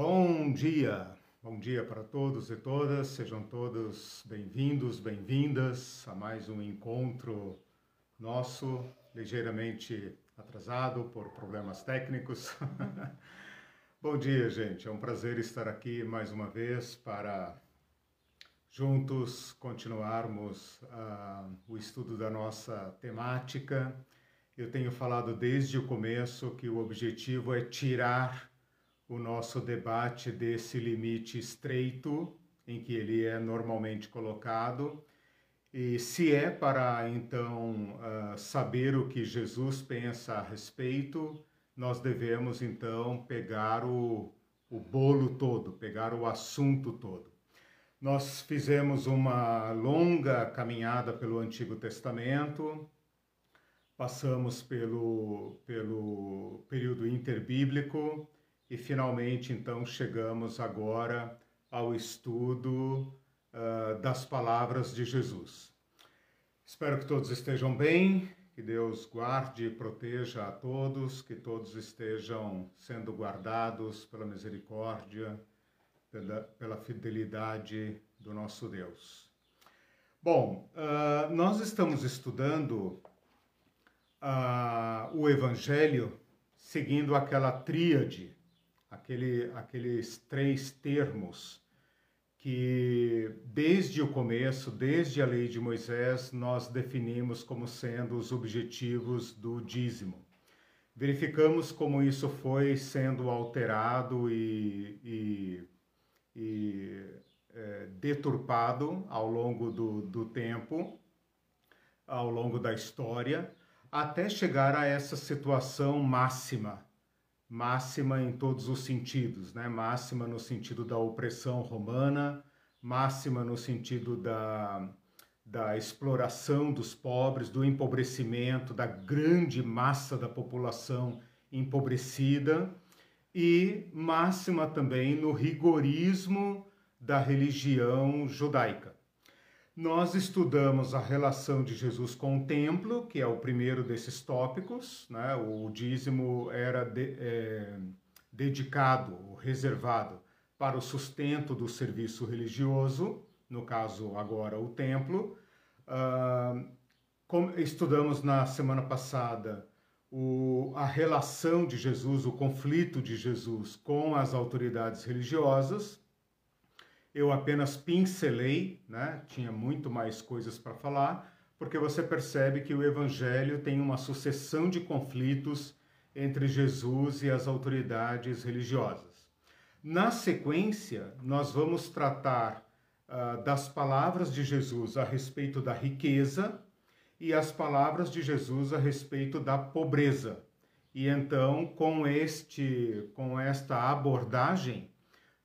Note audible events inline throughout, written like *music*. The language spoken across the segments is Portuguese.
Bom dia, bom dia para todos e todas, sejam todos bem-vindos, bem-vindas a mais um encontro nosso, ligeiramente atrasado por problemas técnicos. *laughs* bom dia, gente, é um prazer estar aqui mais uma vez para juntos continuarmos uh, o estudo da nossa temática. Eu tenho falado desde o começo que o objetivo é tirar o nosso debate desse limite estreito em que ele é normalmente colocado. E se é para então uh, saber o que Jesus pensa a respeito, nós devemos então pegar o, o bolo todo, pegar o assunto todo. Nós fizemos uma longa caminhada pelo Antigo Testamento, passamos pelo, pelo período interbíblico, e finalmente, então, chegamos agora ao estudo uh, das palavras de Jesus. Espero que todos estejam bem, que Deus guarde e proteja a todos, que todos estejam sendo guardados pela misericórdia, pela, pela fidelidade do nosso Deus. Bom, uh, nós estamos estudando uh, o Evangelho seguindo aquela tríade aquele, aqueles três termos que desde o começo, desde a lei de Moisés, nós definimos como sendo os objetivos do dízimo. Verificamos como isso foi sendo alterado e, e, e é, deturpado ao longo do, do tempo, ao longo da história, até chegar a essa situação máxima máxima em todos os sentidos, né? Máxima no sentido da opressão romana, máxima no sentido da, da exploração dos pobres, do empobrecimento da grande massa da população empobrecida e máxima também no rigorismo da religião judaica. Nós estudamos a relação de Jesus com o templo, que é o primeiro desses tópicos. Né? O dízimo era de, é, dedicado, reservado para o sustento do serviço religioso, no caso agora o templo. Uh, estudamos na semana passada o, a relação de Jesus, o conflito de Jesus com as autoridades religiosas eu apenas pincelei, né? tinha muito mais coisas para falar, porque você percebe que o Evangelho tem uma sucessão de conflitos entre Jesus e as autoridades religiosas. Na sequência, nós vamos tratar uh, das palavras de Jesus a respeito da riqueza e as palavras de Jesus a respeito da pobreza. E então, com este, com esta abordagem,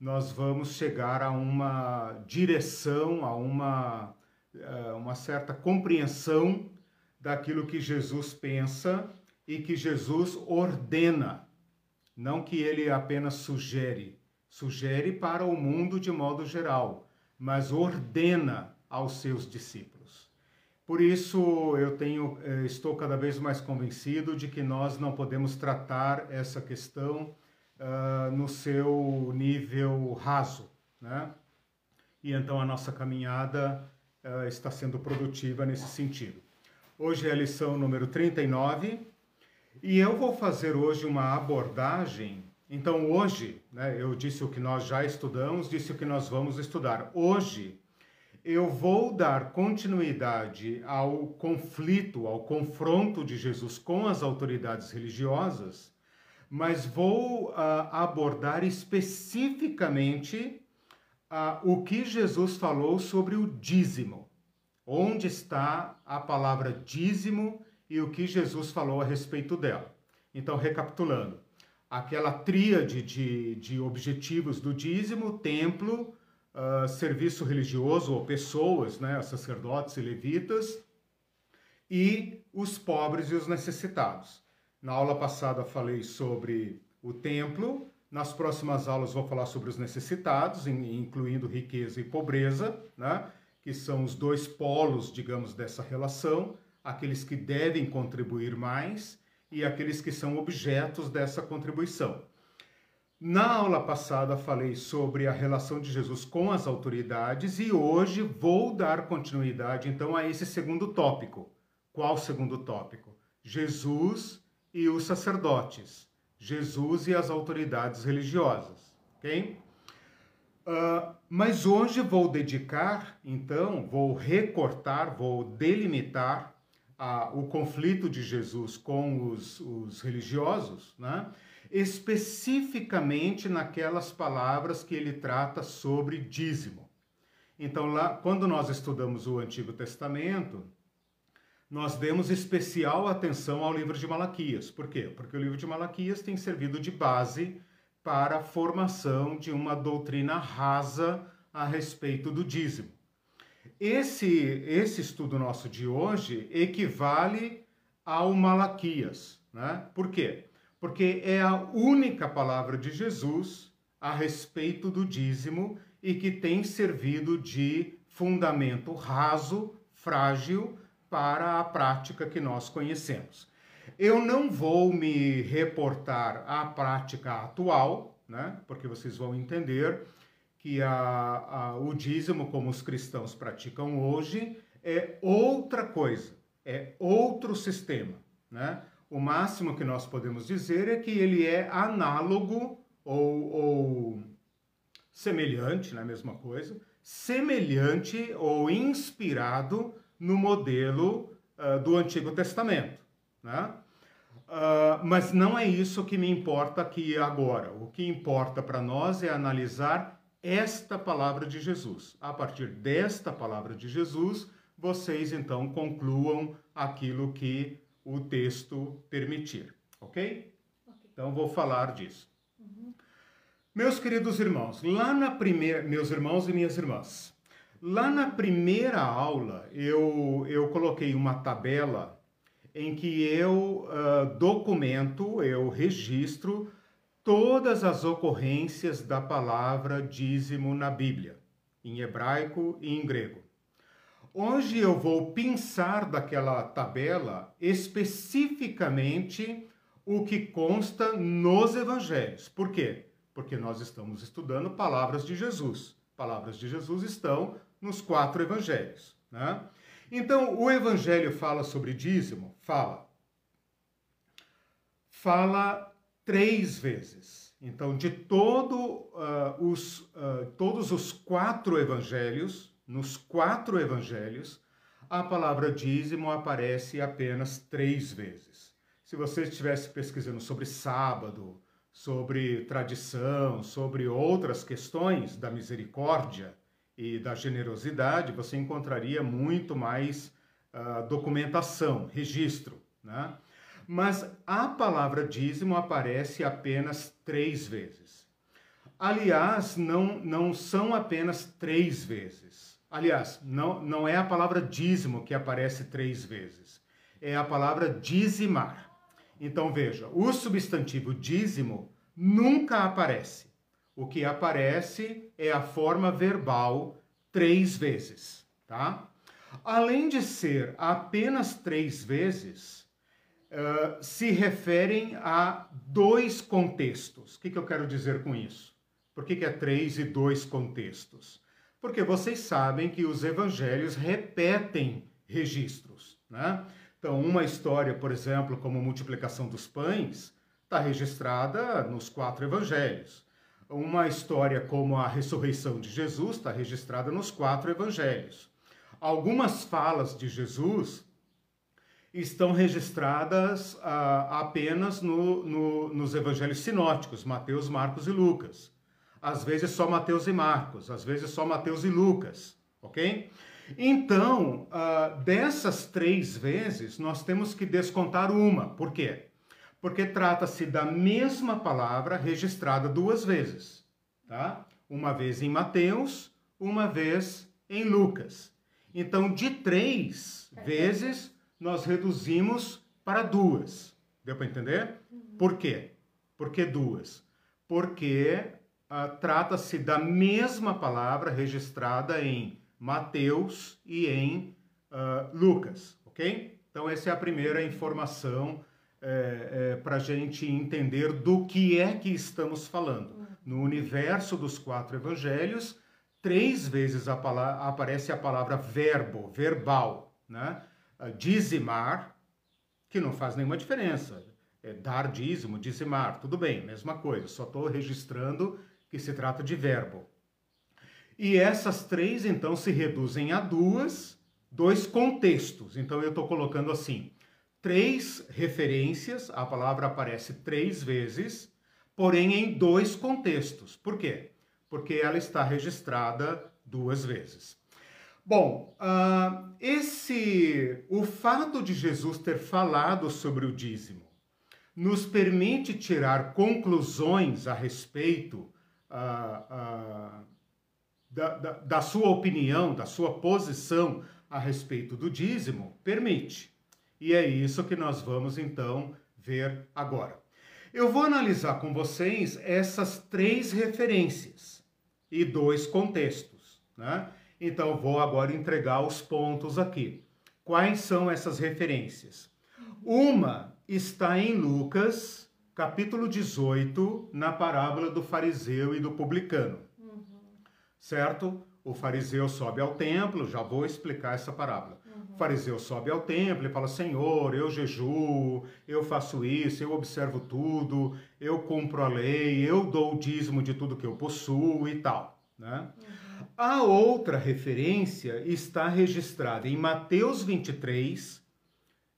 nós vamos chegar a uma direção, a uma, eh, uma certa compreensão daquilo que Jesus pensa e que Jesus ordena, não que ele apenas sugere, sugere para o mundo de modo geral, mas ordena aos seus discípulos. Por isso eu tenho, eh, estou cada vez mais convencido de que nós não podemos tratar essa questão uh, no seu nível raso, né? E então a nossa caminhada uh, está sendo produtiva nesse sentido. Hoje é a lição número 39 e eu vou fazer hoje uma abordagem. Então, hoje, né, eu disse o que nós já estudamos, disse o que nós vamos estudar. Hoje, eu vou dar continuidade ao conflito, ao confronto de Jesus com as autoridades religiosas mas vou uh, abordar especificamente uh, o que Jesus falou sobre o dízimo. Onde está a palavra dízimo e o que Jesus falou a respeito dela. Então, recapitulando, aquela tríade de, de objetivos do dízimo, templo, uh, serviço religioso ou pessoas, né, sacerdotes e levitas, e os pobres e os necessitados. Na aula passada falei sobre o templo, nas próximas aulas vou falar sobre os necessitados, incluindo riqueza e pobreza, né? que são os dois polos, digamos, dessa relação, aqueles que devem contribuir mais e aqueles que são objetos dessa contribuição. Na aula passada falei sobre a relação de Jesus com as autoridades e hoje vou dar continuidade então a esse segundo tópico. Qual segundo tópico? Jesus e os sacerdotes. Jesus e as autoridades religiosas, ok? Uh, mas hoje vou dedicar, então, vou recortar, vou delimitar uh, o conflito de Jesus com os, os religiosos, né? especificamente naquelas palavras que ele trata sobre dízimo. Então, lá, quando nós estudamos o Antigo Testamento, nós demos especial atenção ao livro de Malaquias. Por quê? Porque o livro de Malaquias tem servido de base para a formação de uma doutrina rasa a respeito do dízimo. Esse, esse estudo nosso de hoje equivale ao Malaquias. Né? Por quê? Porque é a única palavra de Jesus a respeito do dízimo e que tem servido de fundamento raso, frágil, para a prática que nós conhecemos. Eu não vou me reportar à prática atual, né? porque vocês vão entender que a, a, o dízimo, como os cristãos praticam hoje, é outra coisa, é outro sistema. Né? O máximo que nós podemos dizer é que ele é análogo ou, ou semelhante, não é a mesma coisa, semelhante ou inspirado no modelo uh, do Antigo Testamento. Né? Uh, mas não é isso que me importa aqui agora. O que importa para nós é analisar esta palavra de Jesus. A partir desta palavra de Jesus, vocês então concluam aquilo que o texto permitir, ok? okay. Então vou falar disso. Uhum. Meus queridos irmãos, lá na primeira, meus irmãos e minhas irmãs, lá na primeira aula eu, eu coloquei uma tabela em que eu uh, documento, eu registro todas as ocorrências da palavra dízimo na Bíblia, em hebraico e em grego. Hoje eu vou pensar daquela tabela especificamente o que consta nos evangelhos. Por quê? Porque nós estamos estudando palavras de Jesus. Palavras de Jesus estão nos quatro evangelhos. Né? Então, o Evangelho fala sobre dízimo? Fala. Fala três vezes. Então, de todo, uh, os, uh, todos os quatro evangelhos, nos quatro evangelhos, a palavra dízimo aparece apenas três vezes. Se você estivesse pesquisando sobre sábado, sobre tradição, sobre outras questões da misericórdia, e da generosidade, você encontraria muito mais uh, documentação, registro. Né? Mas a palavra dízimo aparece apenas três vezes. Aliás, não, não são apenas três vezes. Aliás, não, não é a palavra dízimo que aparece três vezes. É a palavra dizimar. Então veja, o substantivo dízimo nunca aparece. O que aparece é a forma verbal três vezes, tá? Além de ser apenas três vezes, uh, se referem a dois contextos. O que, que eu quero dizer com isso? Por que, que é três e dois contextos? Porque vocês sabem que os evangelhos repetem registros, né? Então, uma história, por exemplo, como a multiplicação dos pães, está registrada nos quatro evangelhos. Uma história como a ressurreição de Jesus está registrada nos quatro evangelhos. Algumas falas de Jesus estão registradas ah, apenas no, no, nos evangelhos sinóticos, Mateus, Marcos e Lucas. Às vezes só Mateus e Marcos, às vezes só Mateus e Lucas, ok? Então, ah, dessas três vezes, nós temos que descontar uma. Por quê? Porque trata-se da mesma palavra registrada duas vezes, tá? Uma vez em Mateus, uma vez em Lucas. Então, de três vezes, nós reduzimos para duas. Deu para entender? Por quê? Por que duas? Porque uh, trata-se da mesma palavra registrada em Mateus e em uh, Lucas, ok? Então, essa é a primeira informação é, é, para a gente entender do que é que estamos falando. No universo dos quatro evangelhos, três vezes a palavra, aparece a palavra verbo, verbal, né? Dizimar, que não faz nenhuma diferença. É dar dízimo, dizimar, tudo bem, mesma coisa. Só estou registrando que se trata de verbo. E essas três, então, se reduzem a duas, dois contextos. Então, eu estou colocando assim: três referências, a palavra aparece três vezes, porém em dois contextos. Por quê? Porque ela está registrada duas vezes. Bom, uh, esse, o fato de Jesus ter falado sobre o dízimo nos permite tirar conclusões a respeito uh, uh, da, da, da sua opinião, da sua posição a respeito do dízimo? Permite. E é isso que nós vamos então ver agora. Eu vou analisar com vocês essas três referências e dois contextos, né? Então vou agora entregar os pontos aqui. Quais são essas referências? Uma está em Lucas, capítulo 18, na parábola do fariseu e do publicano. Uhum. Certo? O fariseu sobe ao templo, já vou explicar essa parábola. O fariseu sobe ao templo e fala: Senhor, eu jejuo, eu faço isso, eu observo tudo, eu cumpro a lei, eu dou o dízimo de tudo que eu possuo e tal. Né? Uhum. A outra referência está registrada em Mateus 23,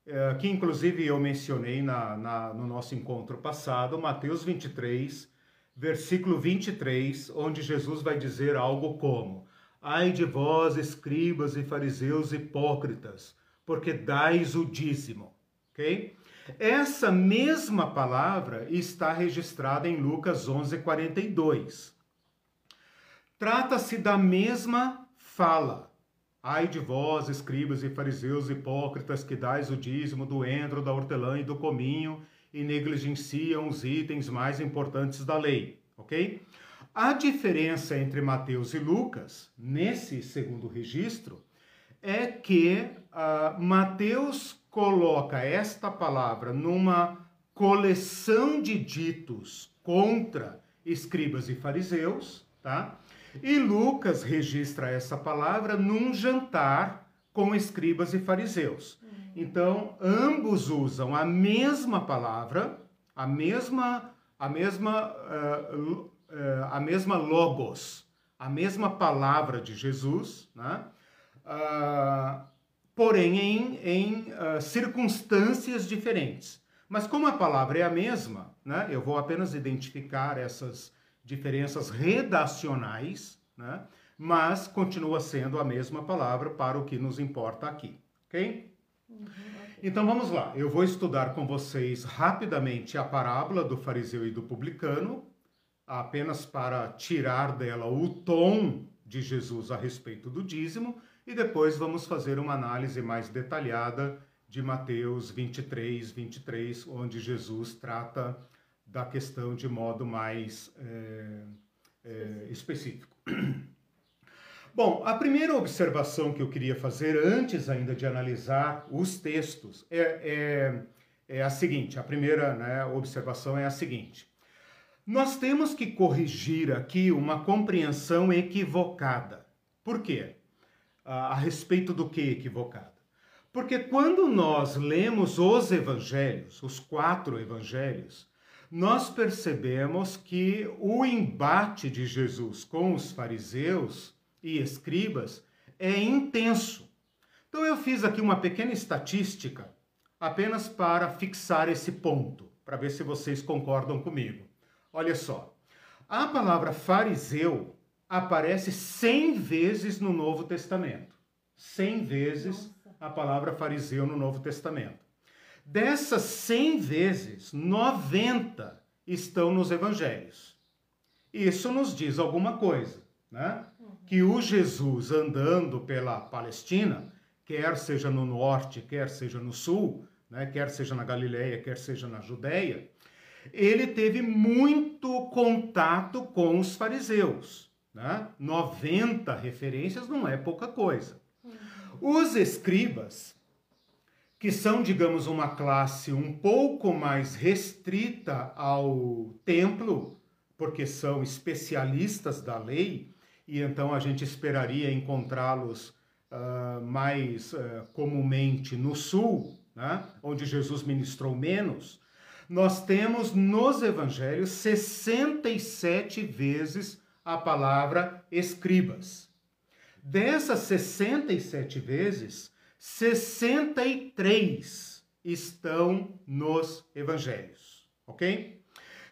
eh, que inclusive eu mencionei na, na, no nosso encontro passado, Mateus 23, versículo 23, onde Jesus vai dizer algo como: Ai de vós, escribas e fariseus hipócritas, porque dais o dízimo. Ok? Essa mesma palavra está registrada em Lucas 11, 42. Trata-se da mesma fala. Ai de vós, escribas e fariseus hipócritas, que dais o dízimo do endro, da hortelã e do cominho e negligenciam os itens mais importantes da lei, ok? A diferença entre Mateus e Lucas, nesse segundo registro, é que uh, Mateus coloca esta palavra numa coleção de ditos contra escribas e fariseus, tá? E Lucas registra essa palavra num jantar com escribas e fariseus. Hum. Então, ambos usam a mesma palavra, a mesma a mesma uh, uh, a mesma logos, a mesma palavra de Jesus, né? Uh, porém em, em circunstâncias diferentes. Mas como a palavra é a mesma, né? Eu vou apenas identificar essas diferenças redacionais, né? Mas continua sendo a mesma palavra para o que nos importa aqui, ok? Então vamos lá, eu vou estudar com vocês rapidamente a parábola do fariseu e do publicano, apenas para tirar dela o tom de Jesus a respeito do dízimo, e depois vamos fazer uma análise mais detalhada de Mateus 23, 23, onde Jesus trata da questão de modo mais é, é, específico. *clears throat* Bom, a primeira observação que eu queria fazer antes ainda de analisar os textos é, é, é a seguinte: a primeira né, observação é a seguinte. Nós temos que corrigir aqui uma compreensão equivocada. Por quê? A, respeito do que equivocada? Porque quando nós lemos os evangelhos, os quatro evangelhos, nós percebemos que o embate de Jesus com os fariseus e escribas é intenso. Então eu fiz aqui uma pequena estatística apenas para fixar esse ponto, para ver se vocês concordam comigo. Olha só, a palavra fariseu aparece 100 vezes no Novo Testamento. 100 vezes a palavra fariseu no Novo Testamento. Dessas 100 vezes, 90 estão nos evangelhos. Isso nos diz alguma coisa, né? que o Jesus andando pela Palestina, quer seja no norte, quer seja no sul, né, quer seja na Galileia, quer seja na Judéia, ele teve muito contato com os fariseus. Né? 90 referências não é pouca coisa. Os escribas, que são, digamos, uma classe um pouco mais restrita ao templo, porque são especialistas da lei, e então a gente esperaria encontrá-los uh, mais uh, comumente no sul, né, onde Jesus ministrou menos. Nós temos nos evangelhos 67 vezes a palavra escribas. Dessas 67 vezes, 63 estão nos evangelhos, ok?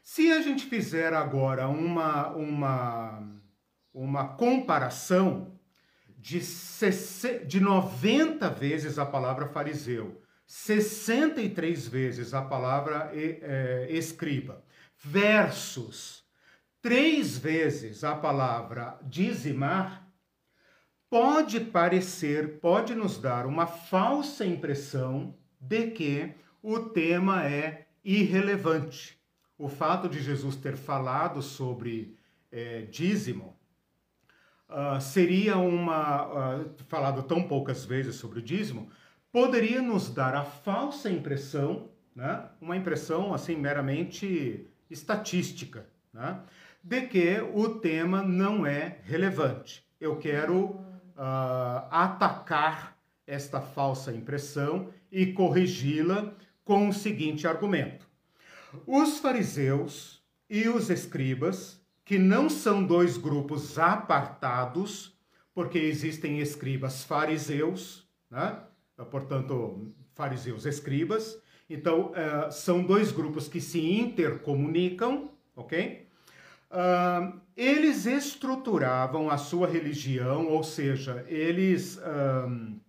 Se a gente fizer agora uma, uma, uma comparação de, de 90 vezes a palavra fariseu, 63 vezes a palavra é, escriba, versus três vezes a palavra dizimar, pode parecer, pode nos dar uma falsa impressão de que o tema é irrelevante. O fato de Jesus ter falado sobre é, dízimo uh, seria uma. Uh, falado tão poucas vezes sobre o dízimo, poderia nos dar a falsa impressão, né, uma impressão assim meramente estatística, né, de que o tema não é relevante. Eu quero uh, atacar esta falsa impressão e corrigi-la com o seguinte argumento: os fariseus e os escribas, que não são dois grupos apartados, porque existem escribas fariseus, né? Portanto, fariseus escribas, então uh, são dois grupos que se intercomunicam, ok? Uh, eles estruturavam a sua religião, ou seja, eles uh,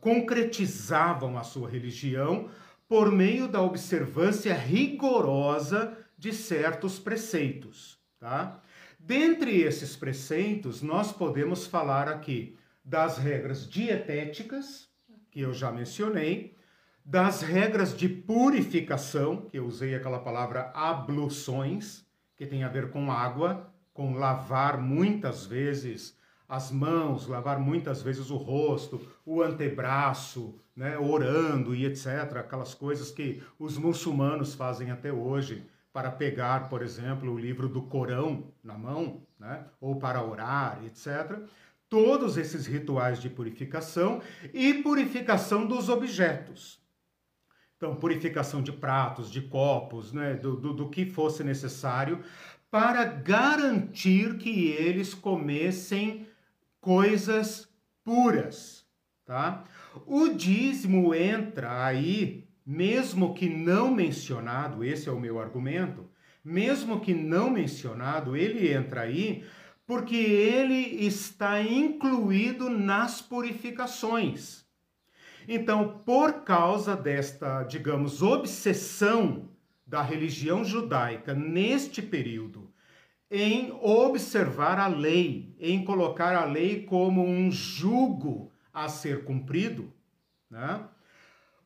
concretizavam a sua religião por meio da observância rigorosa de certos preceitos. Tá? Dentre esses preceitos, nós podemos falar aqui das regras dietéticas, que eu já mencionei, das regras de purificação, que eu usei aquela palavra abluções, que tem a ver com água, com lavar muitas vezes as mãos, lavar muitas vezes o rosto, o antebraço, né, orando e etc. Aquelas coisas que os muçulmanos fazem até hoje para pegar, por exemplo, o livro do Corão na mão, né, ou para orar, etc. Todos esses rituais de purificação e purificação dos objetos. Então, purificação de pratos, de copos, né, do, do, do que fosse necessário para garantir que eles comessem coisas puras, tá? O dízimo entra aí, mesmo que não mencionado, esse é o meu argumento, mesmo que não mencionado, ele entra aí porque ele está incluído nas purificações. Então, por causa desta, digamos, obsessão da religião judaica neste período em observar a lei, em colocar a lei como um jugo a ser cumprido, né?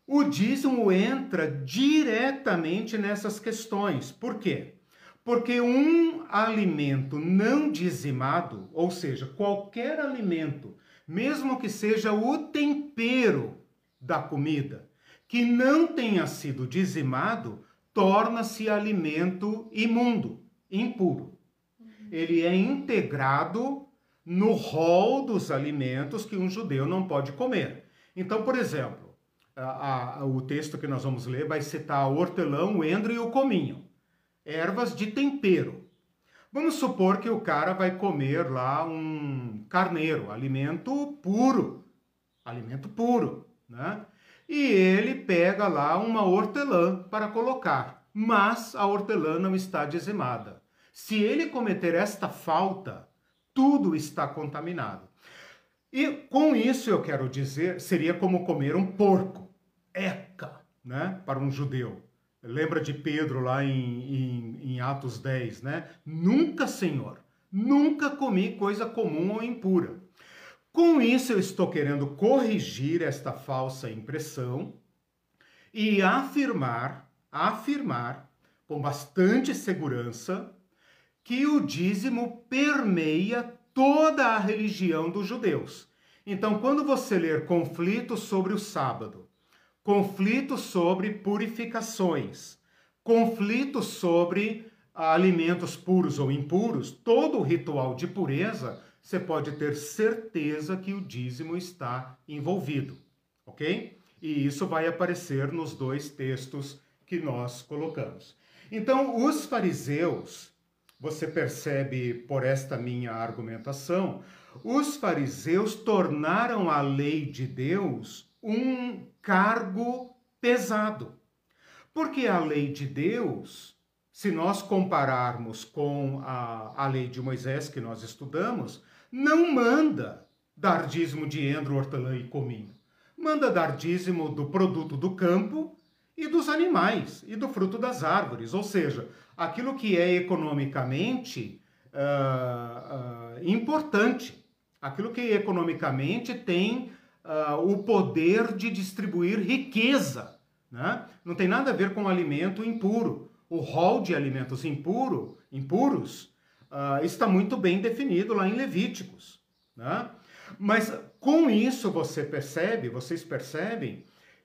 o dízimo entra diretamente nessas questões. Por quê? Porque um alimento não dizimado, ou seja, qualquer alimento, mesmo que seja o tempero da comida, que não tenha sido dizimado, torna-se alimento imundo, impuro. Ele é integrado no rol dos alimentos que um judeu não pode comer. Então, por exemplo, a, a, o texto que nós vamos ler vai citar o hortelão, o endro e o cominho, ervas de tempero. Vamos supor que o cara vai comer lá um carneiro, alimento puro, alimento puro né? E ele pega lá uma hortelã para colocar, mas a hortelã não está dizimada. Se ele cometer esta falta, tudo está contaminado. E com isso eu quero dizer, seria como comer um porco, eca, né, para um judeu. Lembra de Pedro lá em, em, em Atos 10, né? Nunca, Senhor, nunca comi coisa comum ou impura. Com isso, eu estou querendo corrigir esta falsa impressão e afirmar, afirmar com bastante segurança que o dízimo permeia toda a religião dos judeus. Então, quando você ler conflito sobre o sábado, conflito sobre purificações, conflito sobre alimentos puros ou impuros, todo o ritual de pureza, você pode ter certeza que o dízimo está envolvido, ok? E isso vai aparecer nos dois textos que nós colocamos. Então, os fariseus, você percebe por esta minha argumentação, os fariseus tornaram a lei de Deus um cargo pesado. Porque a lei de Deus, se nós compararmos com a, a lei de Moisés que nós estudamos, não manda dar dízimo de endro, hortelã e cominho. Manda dar dízimo do produto do campo e dos animais e do fruto das árvores, ou seja, aquilo que é economicamente uh, uh, importante, aquilo que economicamente tem uh, o poder de distribuir riqueza. Né? Não tem nada a ver com alimento impuro. O rol de alimentos impuro, impuros está muito bem definido lá em Levíticos. Né? Mas com isso você percebe, vocês percebem,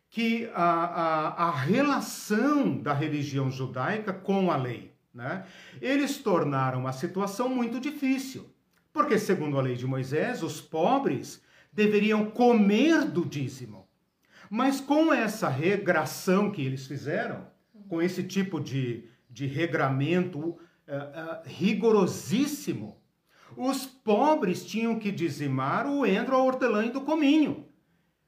que a, a, a relação da religião judaica com a lei. Né? Eles tornaram a situação muito difícil, porque, segundo a lei de Moisés, os pobres deveriam comer do dízimo. Mas com essa regração que eles fizeram, com esse tipo de, de regramento uh, uh, rigorosíssimo, os pobres tinham que dizimar o endro, a hortelã e do cominho.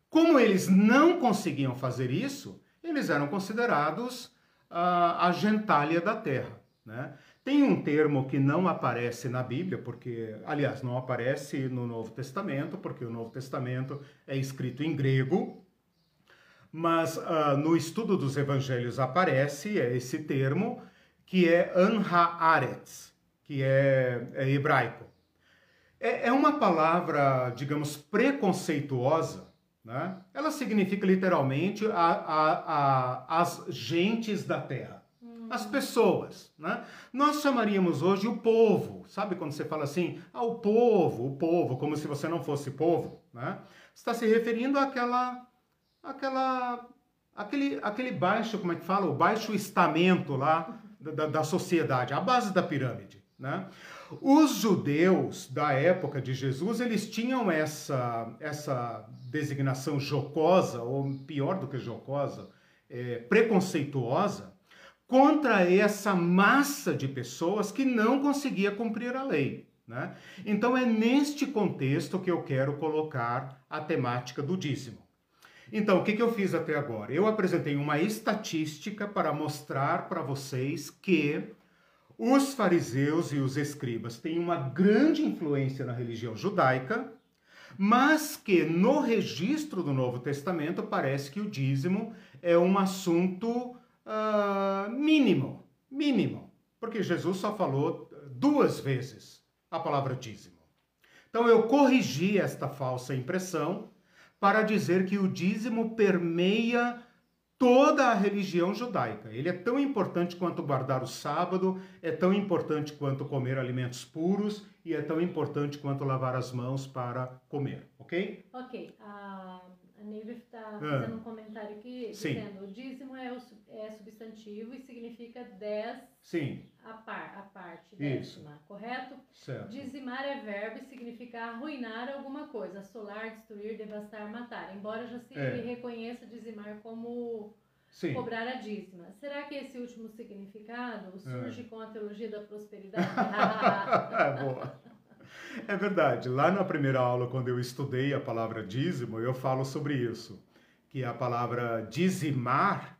Como eles não conseguiam fazer isso, eles eram considerados a, a gentalha da terra. Né? Tem um termo que não aparece na Bíblia, porque, aliás, não aparece no Novo Testamento, porque o Novo Testamento é escrito em grego, mas uh, no estudo dos evangelhos aparece é esse termo, que é anhaaretz, que é, é hebraico. É, é uma palavra, digamos, preconceituosa, né? Ela significa literalmente a, a, a, as gentes da terra. As pessoas. Né? Nós chamaríamos hoje o povo. Sabe quando você fala assim, ah, o povo, o povo, como se você não fosse povo? Né? Está se referindo àquela, àquela, àquele, àquele baixo, como é que fala? O baixo estamento lá da, da sociedade, a base da pirâmide. Né? Os judeus da época de Jesus, eles tinham essa, essa designação jocosa, ou pior do que jocosa, é, preconceituosa, contra essa massa de pessoas que não conseguia cumprir a lei. Né? Então é neste contexto que eu quero colocar a temática do dízimo. Então, o que, que eu fiz até agora? Eu apresentei uma estatística para mostrar para vocês que os fariseus e os escribas têm uma grande influência na religião judaica, mas que no registro do Novo Testamento parece que o dízimo é um assunto uh, mínimo, mínimo, porque Jesus só falou duas vezes a palavra dízimo. Então eu corrigi esta falsa impressão para dizer que o dízimo permeia toda a religião judaica. Ele é tão importante quanto guardar o sábado, é tão importante quanto comer alimentos puros e é tão importante quanto lavar as mãos para comer, ok? Ok. A, a Neiva está ah. fazendo um comentário aqui Sim. dizendo o dízimo é, o, é substantivo e significa 10 Sim. A, par, a parte décima, Isso. correto? Certo. Dizimar é verbo e significa arruinar alguma coisa, assolar, destruir, devastar, matar. Embora já se é. reconheça dizimar como Sim. cobrar a dízima. Será que esse último significado surge é. com a teologia da prosperidade? *laughs* é boa. É verdade. Lá na primeira aula, quando eu estudei a palavra dízimo, eu falo sobre isso. Que a palavra dizimar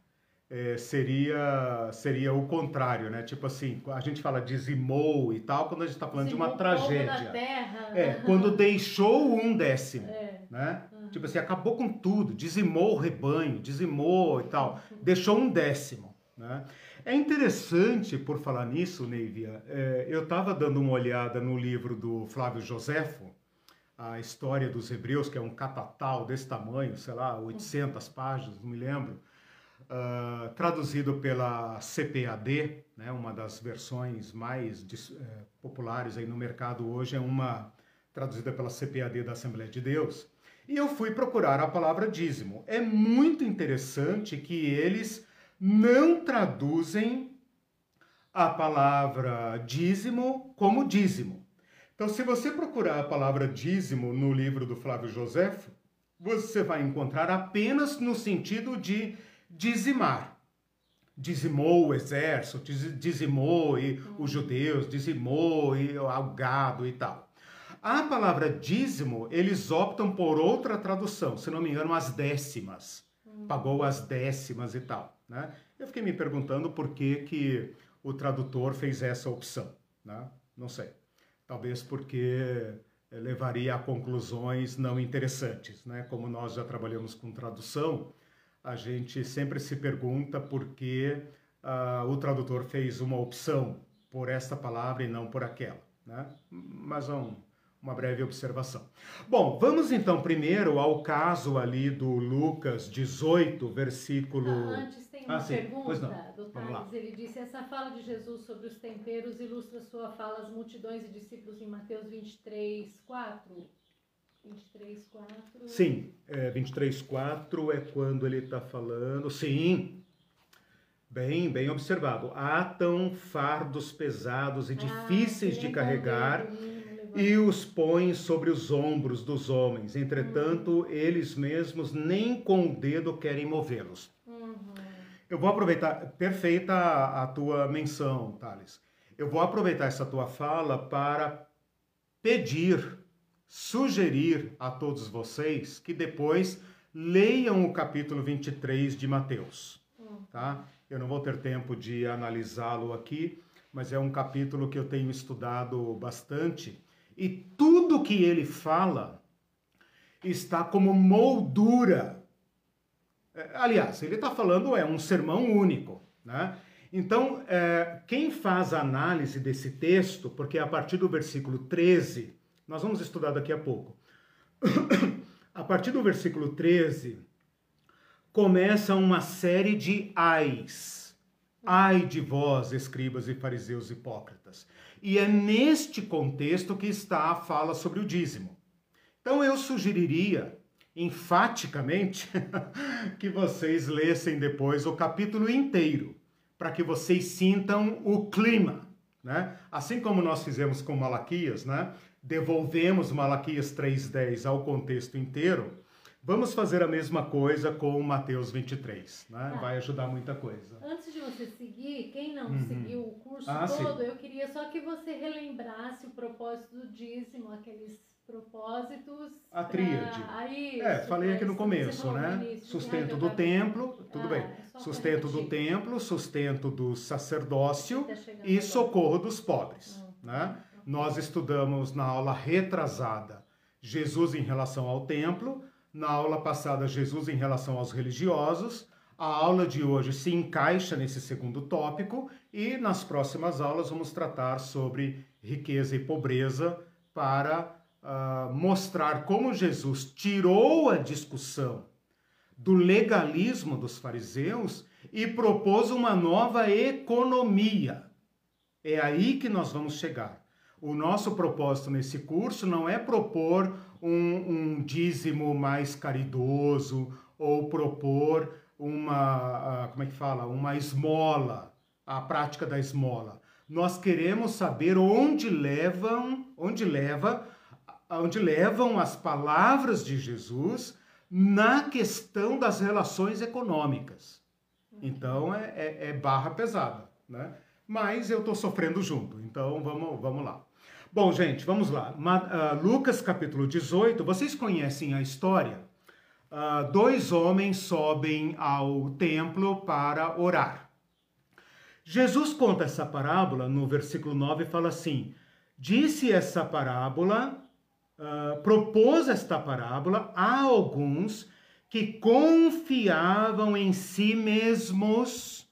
é, seria seria o contrário, né? Tipo assim, a gente fala dizimou e tal, quando a gente está falando Dizimou de uma tragédia. terra. É, quando deixou um décimo, é. né? Uhum. Tipo assim, acabou com tudo, dizimou o rebanho, dizimou e tal, uhum. deixou um décimo, né? É interessante, por falar nisso, Neivia, é, eu estava dando uma olhada no livro do Flávio Joséfo, a história dos hebreus, que é um catatal desse tamanho, sei lá, 800 páginas, não me lembro, uh, traduzido pela CPAD, né, uma das versões mais uh, populares aí no mercado hoje, é uma traduzida pela CPAD da Assembleia de Deus. E eu fui procurar a palavra dízimo. É muito interessante que eles não traduzem a palavra dízimo como dízimo. Então, se você procurar a palavra dízimo no livro do Flávio José, você vai encontrar apenas no sentido de dizimar dizimou o exército, dizimou e os judeus, dizimou e o gado e tal. A palavra dízimo, eles optam por outra tradução, se não me engano, as décimas. Pagou as décimas e tal. Né? Eu fiquei me perguntando por que, que o tradutor fez essa opção. Né? Não sei. Talvez porque levaria a conclusões não interessantes. Né? Como nós já trabalhamos com tradução, a gente sempre se pergunta por que uh, o tradutor fez uma opção por esta palavra e não por aquela. Né? Mas um, uma breve observação. Bom, vamos então primeiro ao caso ali do Lucas 18, versículo. Ah, antes uma ah, pergunta do Thales. Ele disse: Essa fala de Jesus sobre os temperos ilustra sua fala às multidões e discípulos em Mateus 23, 4. 23, 4. Sim, é, 23, 4 é quando ele está falando. Sim, bem, bem observado. Atam fardos pesados e ah, difíceis de carregar e os põem sobre os ombros dos homens. Entretanto, uhum. eles mesmos nem com o dedo querem movê-los. Eu vou aproveitar, perfeita a, a tua menção, Thales. Eu vou aproveitar essa tua fala para pedir sugerir a todos vocês que depois leiam o capítulo 23 de Mateus, tá? Eu não vou ter tempo de analisá-lo aqui, mas é um capítulo que eu tenho estudado bastante e tudo que ele fala está como moldura. É, aliás, ele está falando é um sermão único, né? Então, é, quem faz a análise desse texto, porque é a partir do versículo 13 nós vamos estudar daqui a pouco. *coughs* a partir do versículo 13, começa uma série de ais. Ai de vós, escribas e fariseus hipócritas. E é neste contexto que está a fala sobre o dízimo. Então eu sugeriria, enfaticamente, *laughs* que vocês lessem depois o capítulo inteiro, para que vocês sintam o clima. Né? Assim como nós fizemos com Malaquias, né? devolvemos Malaquias 3,10 ao contexto inteiro, vamos fazer a mesma coisa com Mateus 23, né? Ah. Vai ajudar muita coisa. Antes de você seguir, quem não uhum. seguiu o curso ah, todo, sim. eu queria só que você relembrasse o propósito do dízimo, aqueles propósitos. A tríade. Pra... é, falei aqui no começo, né? Sustento do templo, tudo ah, bem. É sustento do templo, sustento do sacerdócio tá e socorro dos pobres, uhum. né? Nós estudamos na aula retrasada Jesus em relação ao templo, na aula passada Jesus em relação aos religiosos. A aula de hoje se encaixa nesse segundo tópico e nas próximas aulas vamos tratar sobre riqueza e pobreza para uh, mostrar como Jesus tirou a discussão do legalismo dos fariseus e propôs uma nova economia. É aí que nós vamos chegar. O nosso propósito nesse curso não é propor um, um dízimo mais caridoso ou propor uma, como é que fala, uma esmola, a prática da esmola. Nós queremos saber onde levam, onde leva, onde levam as palavras de Jesus na questão das relações econômicas. Então é, é, é barra pesada, né? Mas eu estou sofrendo junto, então vamos, vamos lá. Bom, gente, vamos lá. Uh, Lucas capítulo 18, vocês conhecem a história? Uh, dois homens sobem ao templo para orar. Jesus conta essa parábola no versículo 9 e fala assim: Disse essa parábola, uh, propôs esta parábola a alguns que confiavam em si mesmos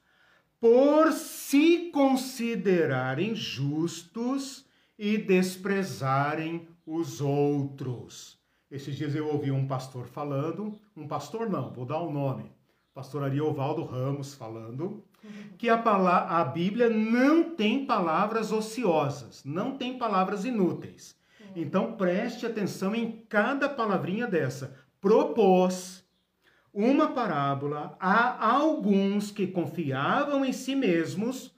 por se considerarem justos e desprezarem os outros. Esses dias eu ouvi um pastor falando, um pastor não, vou dar o um nome, pastor Ariovaldo Ramos falando, que a, a Bíblia não tem palavras ociosas, não tem palavras inúteis. Então preste atenção em cada palavrinha dessa, propôs uma parábola a alguns que confiavam em si mesmos.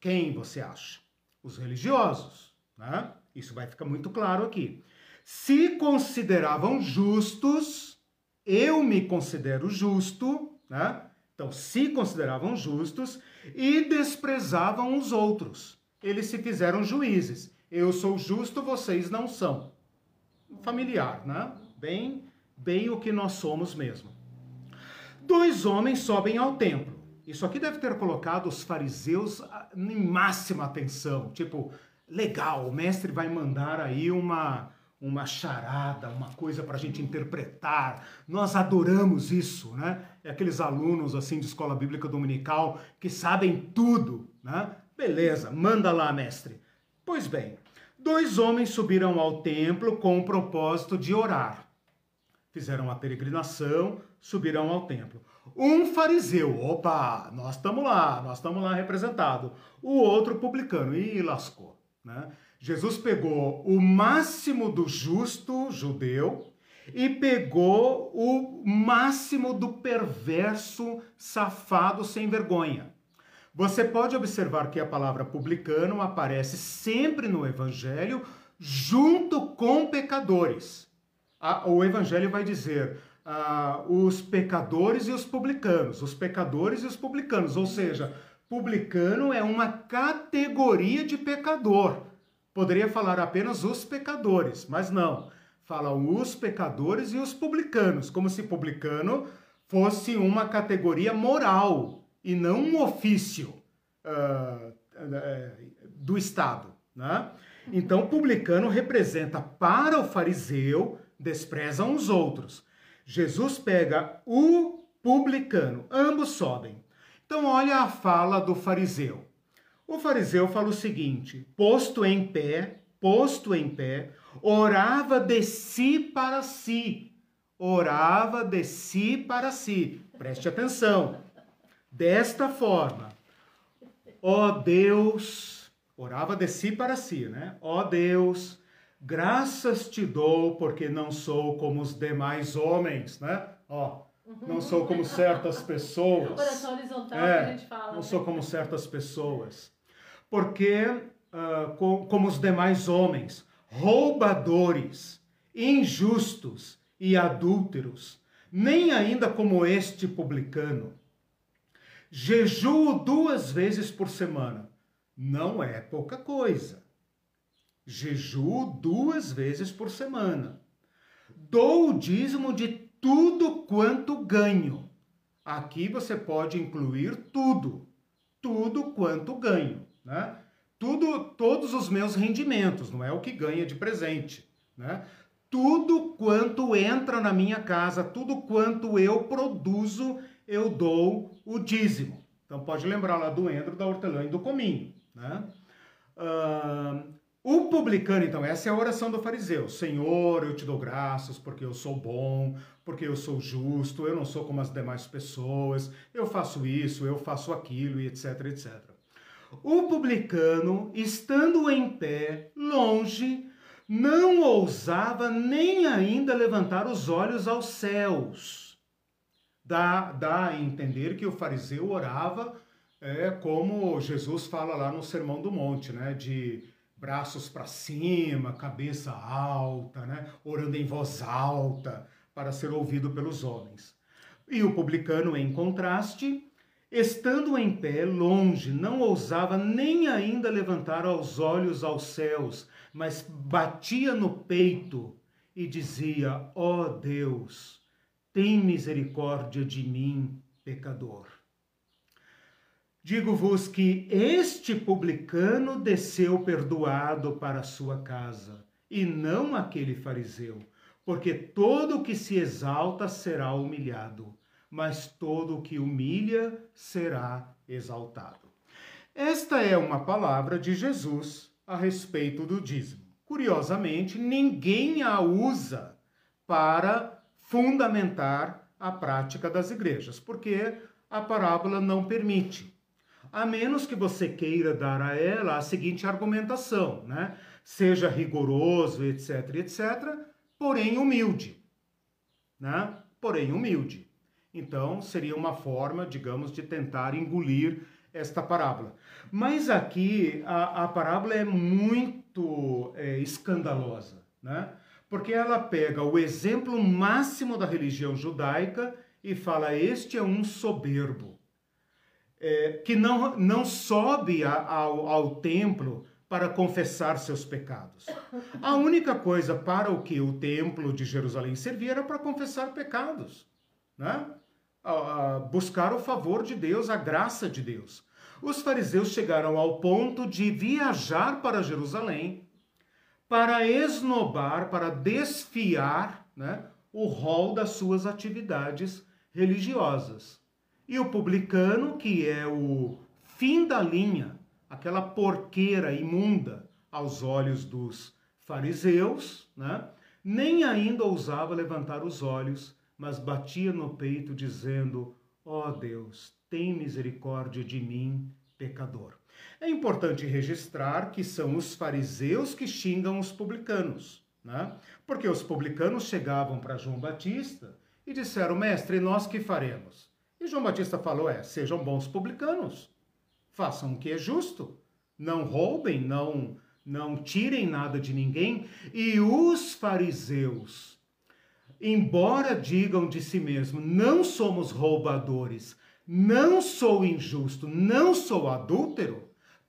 Quem você acha? Os religiosos. Né? Isso vai ficar muito claro aqui. Se consideravam justos, eu me considero justo, né? Então, se consideravam justos e desprezavam os outros. Eles se fizeram juízes. Eu sou justo, vocês não são. Familiar, né? Bem, bem o que nós somos mesmo. Dois homens sobem ao templo. Isso aqui deve ter colocado os fariseus ah, em máxima atenção. Tipo, legal, o mestre vai mandar aí uma, uma charada, uma coisa para a gente interpretar. Nós adoramos isso, né? É aqueles alunos assim de escola bíblica dominical que sabem tudo, né? Beleza, manda lá, mestre. Pois bem, dois homens subiram ao templo com o propósito de orar. Fizeram a peregrinação, subirão ao templo. Um fariseu, opa, nós estamos lá, nós estamos lá representado. O outro publicano, e lascou. Né? Jesus pegou o máximo do justo judeu e pegou o máximo do perverso, safado, sem vergonha. Você pode observar que a palavra publicano aparece sempre no Evangelho junto com pecadores. O Evangelho vai dizer: ah, os pecadores e os publicanos, os pecadores e os publicanos, ou seja, publicano é uma categoria de pecador. Poderia falar apenas os pecadores, mas não. Falam os pecadores e os publicanos, como se publicano fosse uma categoria moral e não um ofício uh, do Estado. Né? Então, publicano representa para o fariseu, desprezam os outros. Jesus pega o publicano, ambos sobem. Então, olha a fala do fariseu. O fariseu fala o seguinte: posto em pé, posto em pé, orava de si para si. Orava de si para si. Preste atenção. Desta forma, ó Deus, orava de si para si, né? Ó Deus, Graças te dou, porque não sou como os demais homens, né? Ó, não sou como certas pessoas. Oração horizontal é, que a gente fala. Não né? sou como certas pessoas. Porque, uh, com, como os demais homens, roubadores, injustos e adúlteros, nem ainda como este publicano. Jejuo duas vezes por semana. Não é pouca coisa jejuo duas vezes por semana. Dou o dízimo de tudo quanto ganho. Aqui você pode incluir tudo, tudo quanto ganho, né? Tudo, todos os meus rendimentos, não é o que ganha de presente, né? Tudo quanto entra na minha casa, tudo quanto eu produzo, eu dou o dízimo. Então pode lembrar lá do endro, da hortelã e do cominho, né? Uh, o publicano, então, essa é a oração do fariseu. Senhor, eu te dou graças porque eu sou bom, porque eu sou justo, eu não sou como as demais pessoas, eu faço isso, eu faço aquilo, e etc, etc. O publicano, estando em pé, longe, não ousava nem ainda levantar os olhos aos céus. Dá, dá a entender que o fariseu orava é, como Jesus fala lá no Sermão do Monte, né? De braços para cima, cabeça alta, né? orando em voz alta para ser ouvido pelos homens. E o publicano, em contraste, estando em pé, longe, não ousava nem ainda levantar os olhos aos céus, mas batia no peito e dizia: Ó oh Deus, tem misericórdia de mim, pecador. Digo-vos que este publicano desceu perdoado para sua casa, e não aquele fariseu, porque todo o que se exalta será humilhado, mas todo o que humilha será exaltado. Esta é uma palavra de Jesus a respeito do dízimo. Curiosamente, ninguém a usa para fundamentar a prática das igrejas, porque a parábola não permite a menos que você queira dar a ela a seguinte argumentação, né? Seja rigoroso, etc, etc, porém humilde. né? porém humilde. Então, seria uma forma, digamos, de tentar engolir esta parábola. Mas aqui a, a parábola é muito é, escandalosa, né? Porque ela pega o exemplo máximo da religião judaica e fala: Este é um soberbo, é, que não, não sobe a, ao, ao templo para confessar seus pecados. A única coisa para o que o templo de Jerusalém servia era para confessar pecados, né? buscar o favor de Deus, a graça de Deus. Os fariseus chegaram ao ponto de viajar para Jerusalém para esnobar, para desfiar né, o rol das suas atividades religiosas. E o publicano, que é o fim da linha, aquela porqueira imunda aos olhos dos fariseus, né, nem ainda ousava levantar os olhos, mas batia no peito, dizendo: Ó oh Deus, tem misericórdia de mim, pecador. É importante registrar que são os fariseus que xingam os publicanos, né? porque os publicanos chegavam para João Batista e disseram: Mestre, nós que faremos? E João Batista falou: É, sejam bons publicanos, façam o que é justo, não roubem, não, não tirem nada de ninguém. E os fariseus, embora digam de si mesmos: Não somos roubadores, não sou injusto, não sou adúltero,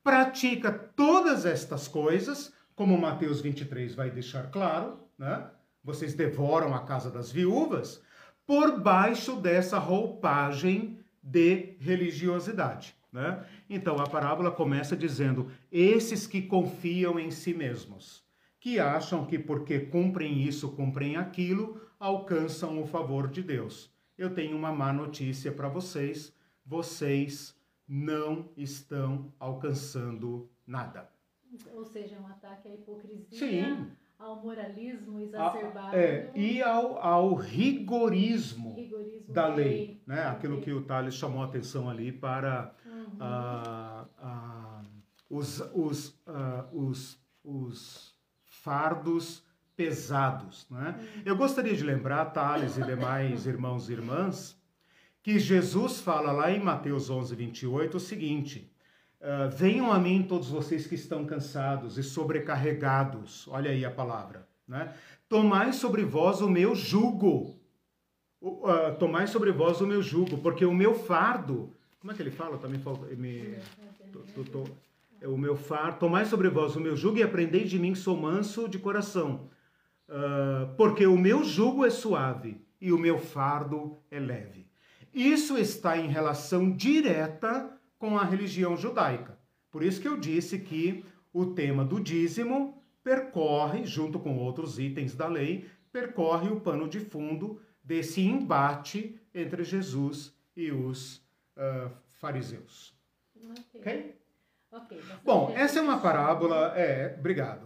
pratica todas estas coisas, como Mateus 23 vai deixar claro, né? Vocês devoram a casa das viúvas por baixo dessa roupagem de religiosidade, né? Então a parábola começa dizendo: esses que confiam em si mesmos, que acham que porque cumprem isso, cumprem aquilo, alcançam o favor de Deus eu tenho uma má notícia para vocês: vocês não estão alcançando nada. Ou seja, um ataque à hipocrisia, Sim. ao moralismo exacerbado. A, é, e ao, ao rigorismo, rigorismo da lei. lei né? Aquilo que o Thales chamou a atenção ali para uhum. uh, uh, os, os, uh, os, os fardos pesados. Né? Eu gostaria de lembrar, Thales e demais irmãos e irmãs, que Jesus fala lá em Mateus 11, 28 o seguinte: uh, Venham a mim todos vocês que estão cansados e sobrecarregados. Olha aí a palavra. Né? Tomai sobre vós o meu jugo. Uh, tomai sobre vós o meu jugo, porque o meu fardo. Como é que ele fala? Também falta. Me, é o meu fardo. Tomai sobre vós o meu jugo e aprendei de mim que sou manso de coração uh, porque o meu jugo é suave e o meu fardo é leve. Isso está em relação direta com a religião judaica. Por isso que eu disse que o tema do dízimo percorre, junto com outros itens da lei, percorre o pano de fundo desse embate entre Jesus e os uh, fariseus. Ok? okay? okay Bom, essa é uma parábola. É, obrigado.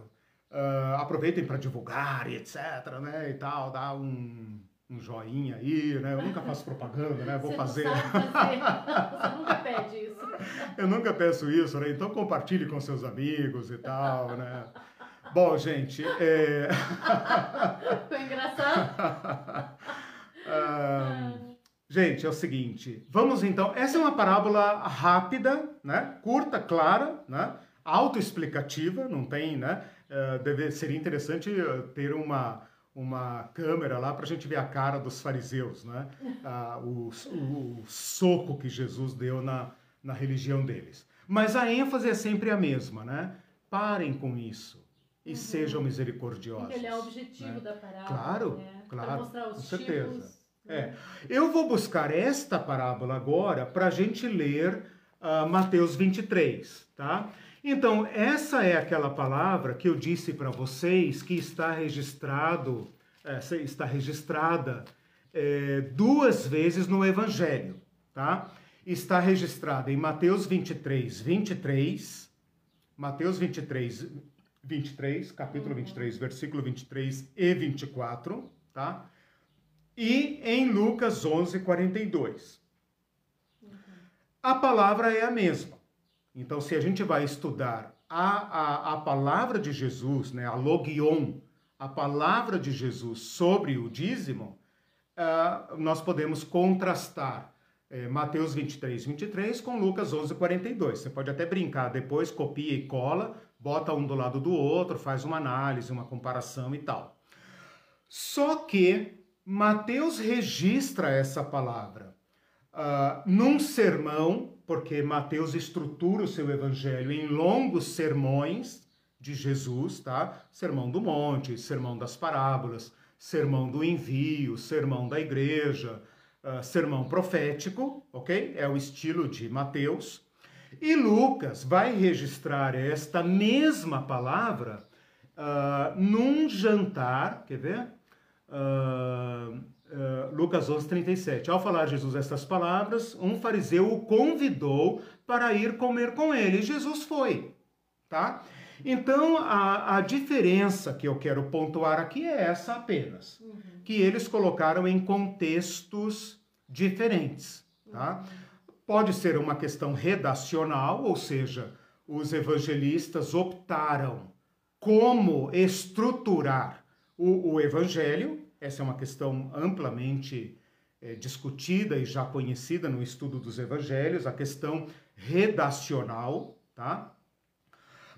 Uh, aproveitem para divulgar etc, né, e tal, dá um, um joinha aí, né, eu nunca faço propaganda, né, vou Você fazer. fazer. Você nunca pede isso. *laughs* Eu nunca peço isso, né, então compartilhe com seus amigos e tal, né. Bom, gente, é... *laughs* Ficou engraçado? uh, *laughs* gente, é o seguinte, vamos então, essa é uma parábola rápida, né, curta, clara, né, autoexplicativa, não tem, né, uh, deve, seria interessante eh, ter uma, uma câmera lá para a gente ver a cara dos fariseus, né? Uh, *laughs* o, o, o, soco que Jesus deu na, na religião deles. Mas a ênfase é sempre a mesma, né? Parem com isso e uhum. sejam misericordiosos. Porque ele é o objetivo né? da parábola. Claro, né? claro, com certeza. Tipos, né? é. Eu vou buscar esta parábola agora para a gente ler uh, Mateus 23, tá? Então, essa é aquela palavra que eu disse para vocês que está registrado, é, está registrada é, duas vezes no Evangelho, tá? Está registrada em Mateus 23, 23, Mateus 23, 23, capítulo 23, versículo 23 e 24, tá? E em Lucas 11, 42. A palavra é a mesma. Então, se a gente vai estudar a, a, a palavra de Jesus, né, a logion, a palavra de Jesus sobre o dízimo, uh, nós podemos contrastar é, Mateus 23, 23 com Lucas 11, 42. Você pode até brincar depois, copia e cola, bota um do lado do outro, faz uma análise, uma comparação e tal. Só que Mateus registra essa palavra uh, num sermão, porque Mateus estrutura o seu evangelho em longos sermões de Jesus, tá? Sermão do Monte, Sermão das Parábolas, Sermão do Envio, Sermão da Igreja, uh, sermão profético, ok? É o estilo de Mateus. E Lucas vai registrar esta mesma palavra uh, num jantar, quer ver? Uh, uh, Lucas 11, 37. Ao falar Jesus estas palavras, um fariseu o convidou para ir comer com ele. E Jesus foi, tá? Então, a, a diferença que eu quero pontuar aqui é essa apenas. Uhum. Que eles colocaram em contextos diferentes, tá? Pode ser uma questão redacional, ou seja, os evangelistas optaram como estruturar o, o evangelho. Essa é uma questão amplamente é, discutida e já conhecida no estudo dos evangelhos, a questão redacional, tá?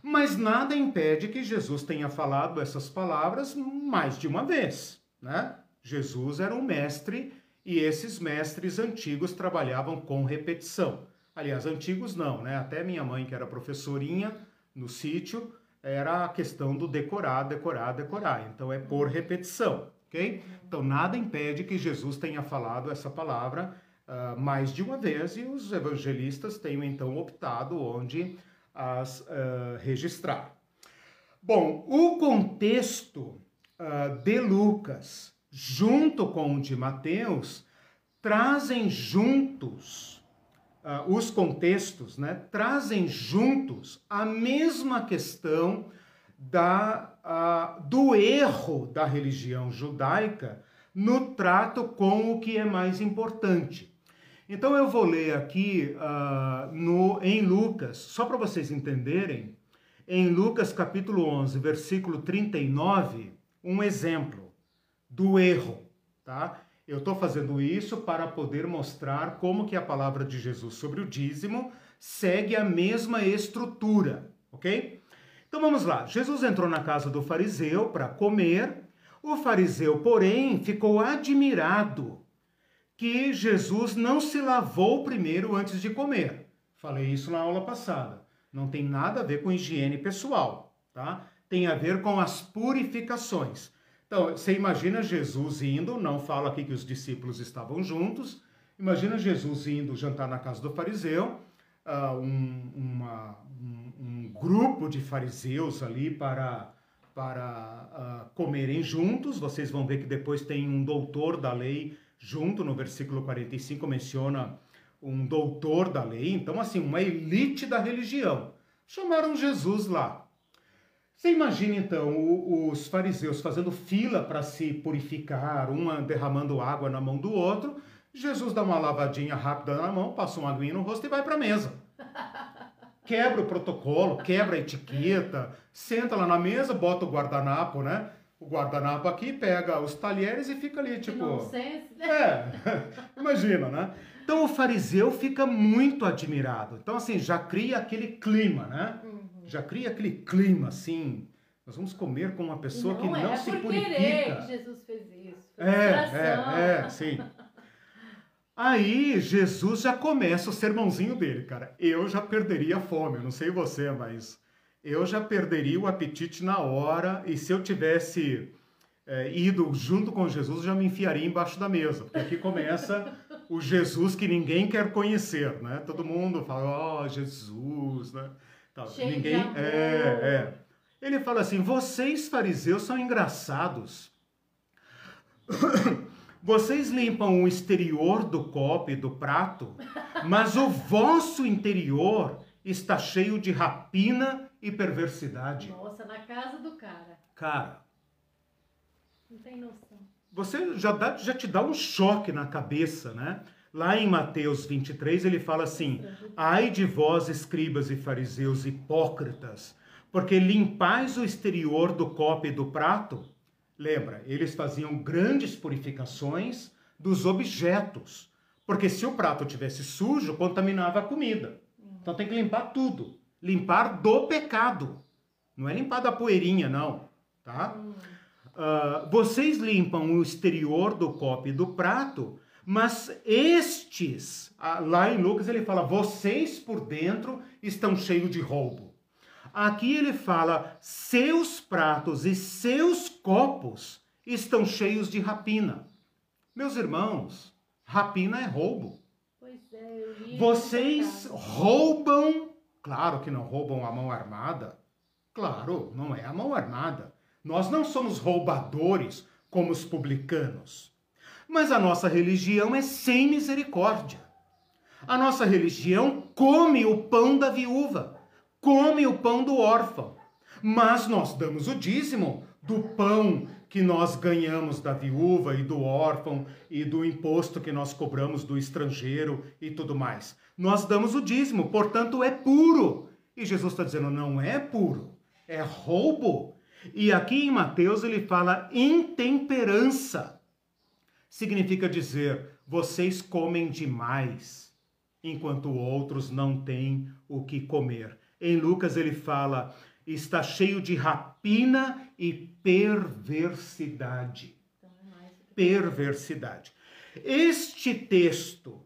Mas nada impede que Jesus tenha falado essas palavras mais de uma vez, né? Jesus era um mestre e esses mestres antigos trabalhavam com repetição. Aliás, antigos não, né? Até minha mãe, que era professorinha no sítio, era a questão do decorar, decorar, decorar. Então é por repetição, ok? Então nada impede que Jesus tenha falado essa palavra uh, mais de uma vez e os evangelistas tenham então optado onde as uh, registrar. Bom, o contexto uh, de Lucas, junto com o de Mateus, trazem juntos uh, os contextos, né? Trazem juntos a mesma questão da, do erro da religião judaica no trato com o que é mais importante. Então eu vou ler aqui uh, no, em Lucas, só para vocês entenderem, em Lucas capítulo 11, versículo 39, um exemplo do erro, tá? Eu estou fazendo isso para poder mostrar como que a palavra de Jesus sobre o dízimo segue a mesma estrutura, ok? Então vamos lá. Jesus entrou na casa do fariseu para comer. O fariseu, porém, ficou admirado que Jesus não se lavou primeiro antes de comer. Falei isso na aula passada. Não tem nada a ver com higiene pessoal, tá? Tem a ver com as purificações. Então, você imagina Jesus indo, não fala aqui que os discípulos estavam juntos, imagina Jesus indo jantar na casa do fariseu, uh, um, uma, um, um, grupo de fariseus ali para, para uh, comerem juntos. Vocês vão ver que depois tem um doutor da lei junto, no versículo 45 menciona um doutor da lei, então assim, uma elite da religião. Chamaram Jesus lá. Você imagina então os fariseus fazendo fila para se purificar, uma derramando água na mão do outro. Jesus dá uma lavadinha rápida na mão, passa uma aguinha no rosto e vai para a mesa. Quebra o protocolo, quebra a etiqueta, senta lá na mesa, bota o guardanapo, né? o guardanapo aqui, pega os talheres e fica ali, tipo. Né? É, *laughs* imagina, né? Então o fariseu fica muito admirado. Então, assim, já cria aquele clima, né? Uhum. Já cria aquele clima, assim. Nós vamos comer com uma pessoa não que não é se por purifica. Querer que Jesus fez isso. É, é, é, sim. *laughs* Aí Jesus já começa o sermãozinho dele, cara. Eu já perderia a fome, eu não sei você, mas eu já perderia o apetite na hora e se eu tivesse é, ido junto com Jesus, já me enfiaria embaixo da mesa, porque aqui começa o Jesus que ninguém quer conhecer, né? Todo mundo fala, ó, oh, Jesus, né? Ninguém é, é. Ele fala assim: vocês fariseus são engraçados. *coughs* Vocês limpam o exterior do copo e do prato, mas o vosso interior está cheio de rapina e perversidade. Nossa, na casa do cara. Cara. Não tem noção. Você já, dá, já te dá um choque na cabeça, né? Lá em Mateus 23, ele fala assim: Ai de vós, escribas e fariseus hipócritas, porque limpais o exterior do copo e do prato. Lembra, eles faziam grandes purificações dos objetos. Porque se o prato tivesse sujo, contaminava a comida. Então tem que limpar tudo. Limpar do pecado. Não é limpar da poeirinha, não. Tá? Uh, vocês limpam o exterior do copo e do prato, mas estes, ah, lá em Lucas ele fala, vocês por dentro estão cheios de roubo. Aqui ele fala, seus pratos e seus copos estão cheios de rapina. Meus irmãos, rapina é roubo. Pois é, Vocês roubam, claro que não roubam a mão armada. Claro, não é a mão armada. Nós não somos roubadores como os publicanos. Mas a nossa religião é sem misericórdia. A nossa religião come o pão da viúva, come o pão do órfão. Mas nós damos o dízimo do pão que nós ganhamos da viúva e do órfão e do imposto que nós cobramos do estrangeiro e tudo mais. Nós damos o dízimo, portanto é puro. E Jesus está dizendo: não é puro, é roubo. E aqui em Mateus ele fala intemperança. Significa dizer, vocês comem demais, enquanto outros não têm o que comer. Em Lucas ele fala, está cheio de rapina e perversidade. Perversidade. Este texto,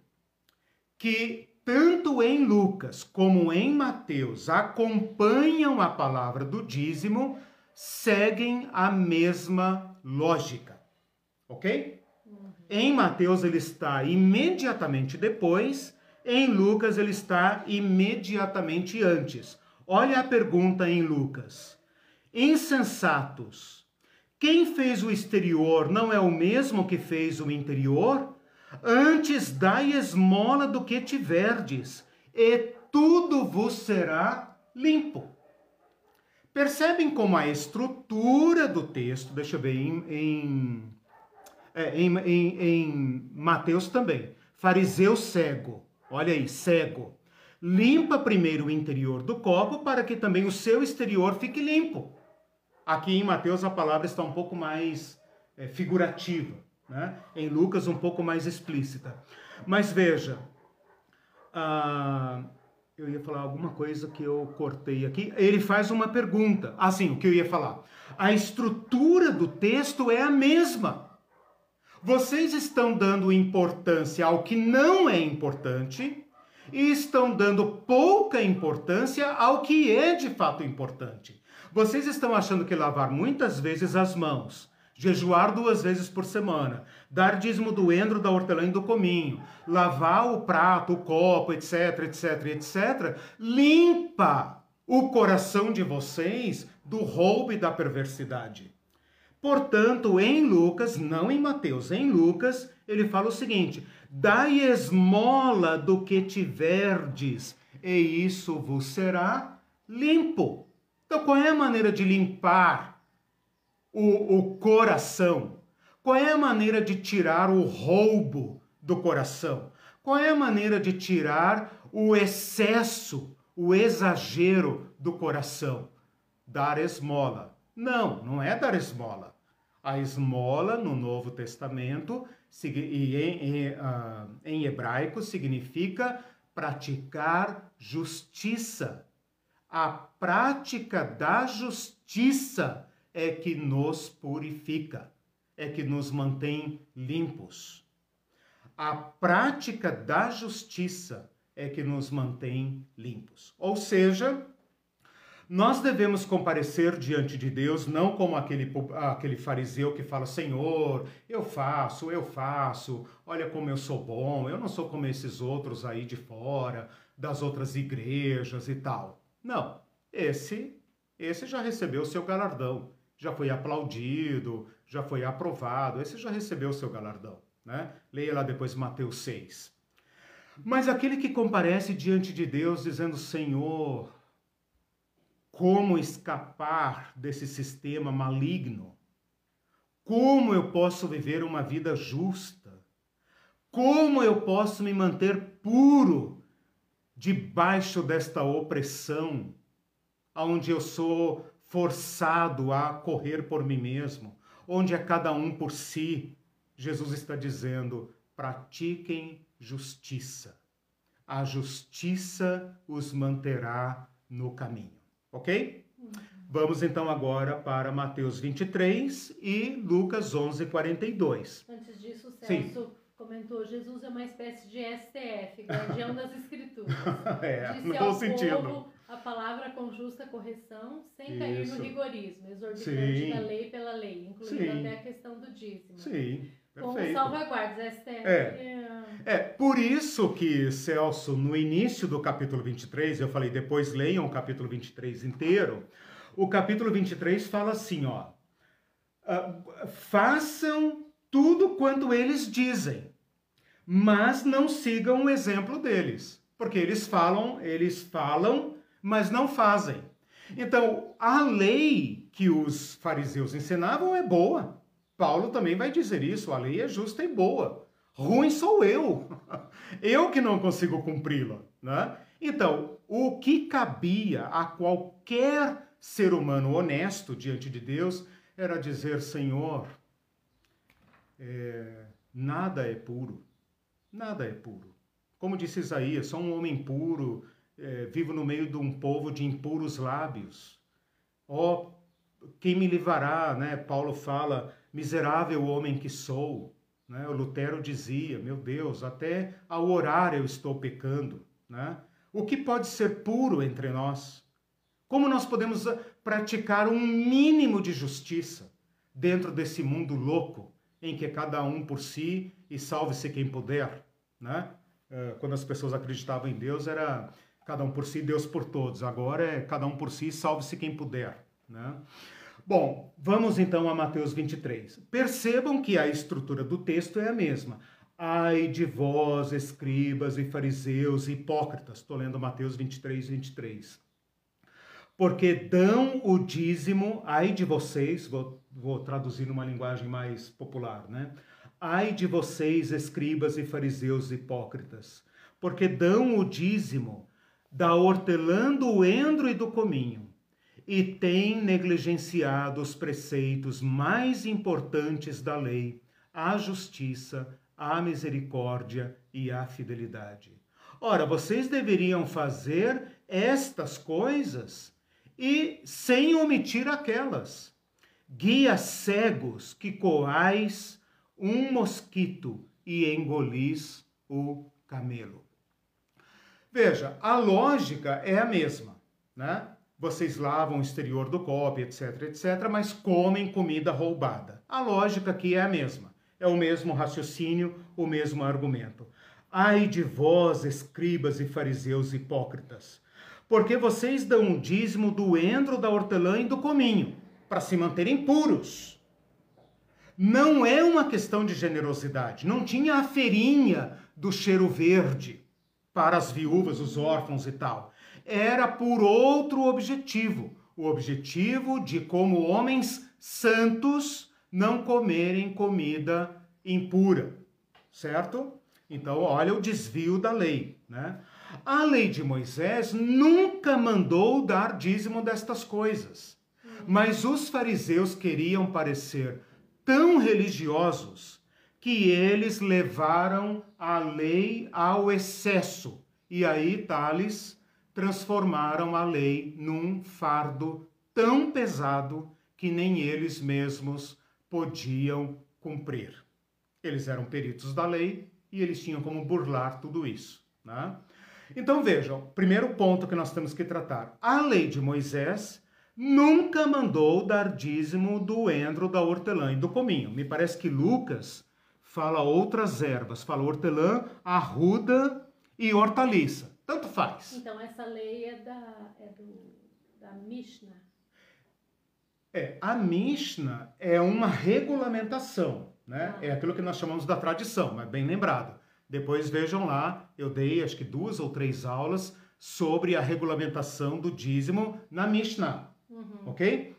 que tanto em Lucas como em Mateus acompanham a palavra do dízimo, seguem a mesma lógica. Ok? Uhum. Em Mateus ele está imediatamente depois, em Lucas ele está imediatamente antes. Olha a pergunta em Lucas. Insensatos, quem fez o exterior não é o mesmo que fez o interior? Antes dai esmola do que tiverdes, e tudo vos será limpo. Percebem como a estrutura do texto, deixa eu ver, em, em, é, em, em, Mateus também. Fariseu cego, olha aí, cego limpa primeiro o interior do copo para que também o seu exterior fique limpo. Aqui em Mateus a palavra está um pouco mais é, figurativa, né? em Lucas um pouco mais explícita. Mas veja, ah, eu ia falar alguma coisa que eu cortei aqui. Ele faz uma pergunta. Assim, o que eu ia falar? A estrutura do texto é a mesma. Vocês estão dando importância ao que não é importante e estão dando pouca importância ao que é de fato importante. Vocês estão achando que lavar muitas vezes as mãos, jejuar duas vezes por semana, dar dízimo do endro, da hortelã e do cominho, lavar o prato, o copo, etc, etc, etc, limpa o coração de vocês do roubo e da perversidade. Portanto, em Lucas, não em Mateus, em Lucas, ele fala o seguinte: Dai esmola do que tiverdes, e isso vos será limpo. Então, qual é a maneira de limpar o, o coração? Qual é a maneira de tirar o roubo do coração? Qual é a maneira de tirar o excesso, o exagero do coração? Dar esmola. Não, não é dar esmola. A esmola no Novo Testamento e em, uh, em hebraico significa praticar justiça. A prática da justiça é que nos purifica, é que nos mantém limpos. A prática da justiça é que nos mantém limpos. Ou seja, nós devemos comparecer diante de Deus não como aquele, aquele fariseu que fala: Senhor, eu faço, eu faço, olha como eu sou bom, eu não sou como esses outros aí de fora, das outras igrejas e tal. Não, esse, esse já recebeu o seu galardão, já foi aplaudido, já foi aprovado, esse já recebeu o seu galardão. Né? Leia lá depois Mateus 6. Mas aquele que comparece diante de Deus dizendo: Senhor, como escapar desse sistema maligno? Como eu posso viver uma vida justa? Como eu posso me manter puro debaixo desta opressão, onde eu sou forçado a correr por mim mesmo, onde é cada um por si Jesus está dizendo: pratiquem justiça. A justiça os manterá no caminho. Ok? Vamos então agora para Mateus 23 e Lucas 11, 42. Antes disso, Celso Sim. comentou: Jesus é uma espécie de STF, guardião das Escrituras. *laughs* é, Disse no bom sentido. Povo a palavra com justa correção, sem Isso. cair no rigorismo, exorbitante Sim. da lei pela lei, incluindo Sim. até a questão do dízimo. Sim. Perfeito. Com salvaguardas, STF. É. é, por isso que, Celso, no início do capítulo 23, eu falei, depois leiam o capítulo 23 inteiro, o capítulo 23 fala assim, ó, uh, façam tudo quanto eles dizem, mas não sigam o exemplo deles, porque eles falam, eles falam mas não fazem. Então, a lei que os fariseus ensinavam é boa. Paulo também vai dizer isso: a lei é justa e boa. Ruim sou eu. *laughs* Eu que não consigo cumpri-la. Né? Então, o que cabia a qualquer ser humano honesto diante de Deus era dizer: Senhor, é, nada é puro. Nada é puro. Como disse Isaías, só um homem puro é, vivo no meio de um povo de impuros lábios. Ó, oh, quem me livrará, né? Paulo fala, miserável homem que sou. Né? O Lutero dizia, meu Deus, até ao orar eu estou pecando. Né? O que pode ser puro entre nós? Como nós podemos ah, praticar um mínimo de justiça dentro desse mundo louco em que cada um por si e salve-se quem puder? Né? Ah, quando as pessoas acreditavam em Deus, era cada um por si, Deus por todos. Agora é cada um por si, salve-se quem puder. Né? Bom, vamos então a Mateus 23. Percebam que a estrutura do texto é a mesma. Ai de vós, escribas e fariseus hipócritas. Estou lendo Mateus 23, 23. Porque dão o dízimo, ai de vocês, vou, vou traduzir numa linguagem mais popular, né? Ai de vocês, escribas e fariseus hipócritas, porque dão o dízimo da hortelã, do endro e do cominho, e tem negligenciado os preceitos mais importantes da lei, a justiça, a misericórdia e a fidelidade. Ora, vocês deveriam fazer estas coisas e sem omitir aquelas. Guias cegos que coais um mosquito e engolis o camelo. Veja, a lógica é a mesma, né? Vocês lavam o exterior do copo, etc, etc, mas comem comida roubada. A lógica aqui é a mesma. É o mesmo raciocínio, o mesmo argumento. Ai de vós, escribas e fariseus hipócritas, porque vocês dão o dízimo do endro, da hortelã e do cominho, para se manterem puros. Não é uma questão de generosidade. Não tinha a feirinha do cheiro verde para as viúvas, os órfãos e tal. Era por outro objetivo, o objetivo de como homens santos não comerem comida impura, certo? Então, olha o desvio da lei, né? A lei de Moisés nunca mandou dar dízimo destas coisas. Mas os fariseus queriam parecer tão religiosos que eles levaram a lei ao excesso. E aí, Tales, transformaram a lei num fardo tão pesado que nem eles mesmos podiam cumprir. Eles eram peritos da lei e eles tinham como burlar tudo isso. Né? Então vejam, primeiro ponto que nós temos que tratar: a lei de Moisés nunca mandou dar dízimo do endro, da hortelã e do cominho. Me parece que Lucas fala outras ervas, fala hortelã, arruda e hortaliça. Tanto faz. Então essa lei é da, é do, da Mishnah. É, a Mishnah é uma regulamentação, né? Ah. É aquilo que nós chamamos da tradição, mas bem lembrado. Depois vejam lá, eu dei acho que duas ou três aulas sobre a regulamentação do dízimo na Mishnah, uhum. ok?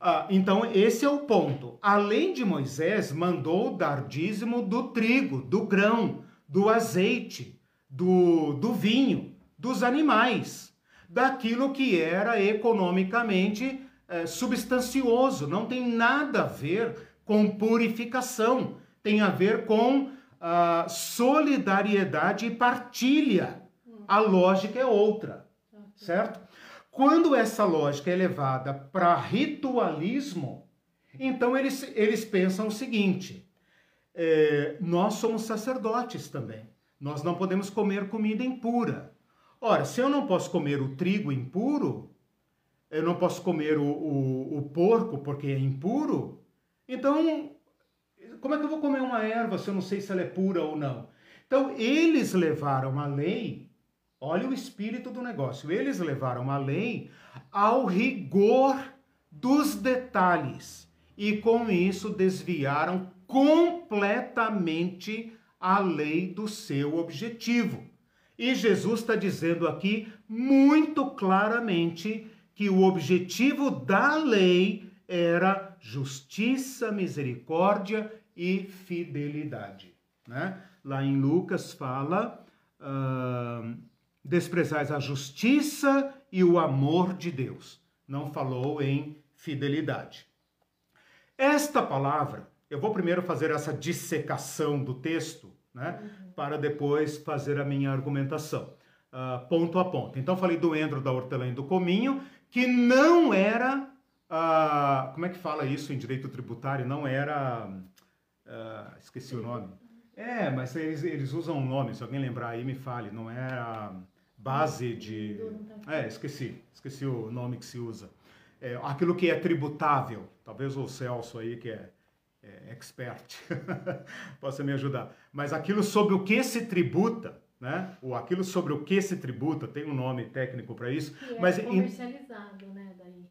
Ah, então, esse é o ponto. Além de Moisés, mandou dar dízimo do trigo, do grão, do azeite, do, do vinho, dos animais, daquilo que era economicamente é, substancioso. Não tem nada a ver com purificação. tem a ver com a solidariedade e partilha. A lógica é outra, certo? Quando essa lógica é levada para ritualismo, então eles, eles pensam o seguinte: é, nós somos sacerdotes também. Nós não podemos comer comida impura. Ora, se eu não posso comer o trigo impuro, eu não posso comer o, o, o porco porque é impuro, então como é que eu vou comer uma erva se eu não sei se ela é pura ou não? Então, eles levaram a lei, olha o espírito do negócio, eles levaram a lei ao rigor dos detalhes e com isso desviaram completamente a lei do seu objetivo. E Jesus está dizendo aqui muito claramente que o objetivo da lei era justiça, misericórdia e fidelidade. Né? Lá em Lucas fala: uh, desprezais a justiça e o amor de Deus. Não falou em fidelidade. Esta palavra, eu vou primeiro fazer essa dissecação do texto, né, uhum. para depois fazer a minha argumentação, uh, ponto a ponto. Então, falei do endro, da hortelã e do cominho, que não era, uh, como é que fala isso em direito tributário? Não era Uh, esqueci o nome. É, mas eles, eles usam um nome, se alguém lembrar aí me fale, não é a base de. É, esqueci, esqueci o nome que se usa. É, aquilo que é tributável, talvez o Celso aí que é, é expert *laughs* possa me ajudar. Mas aquilo sobre o que se tributa, né? Ou aquilo sobre o que se tributa, tem um nome técnico para isso. Que é mas comercializado, em... né? Daí.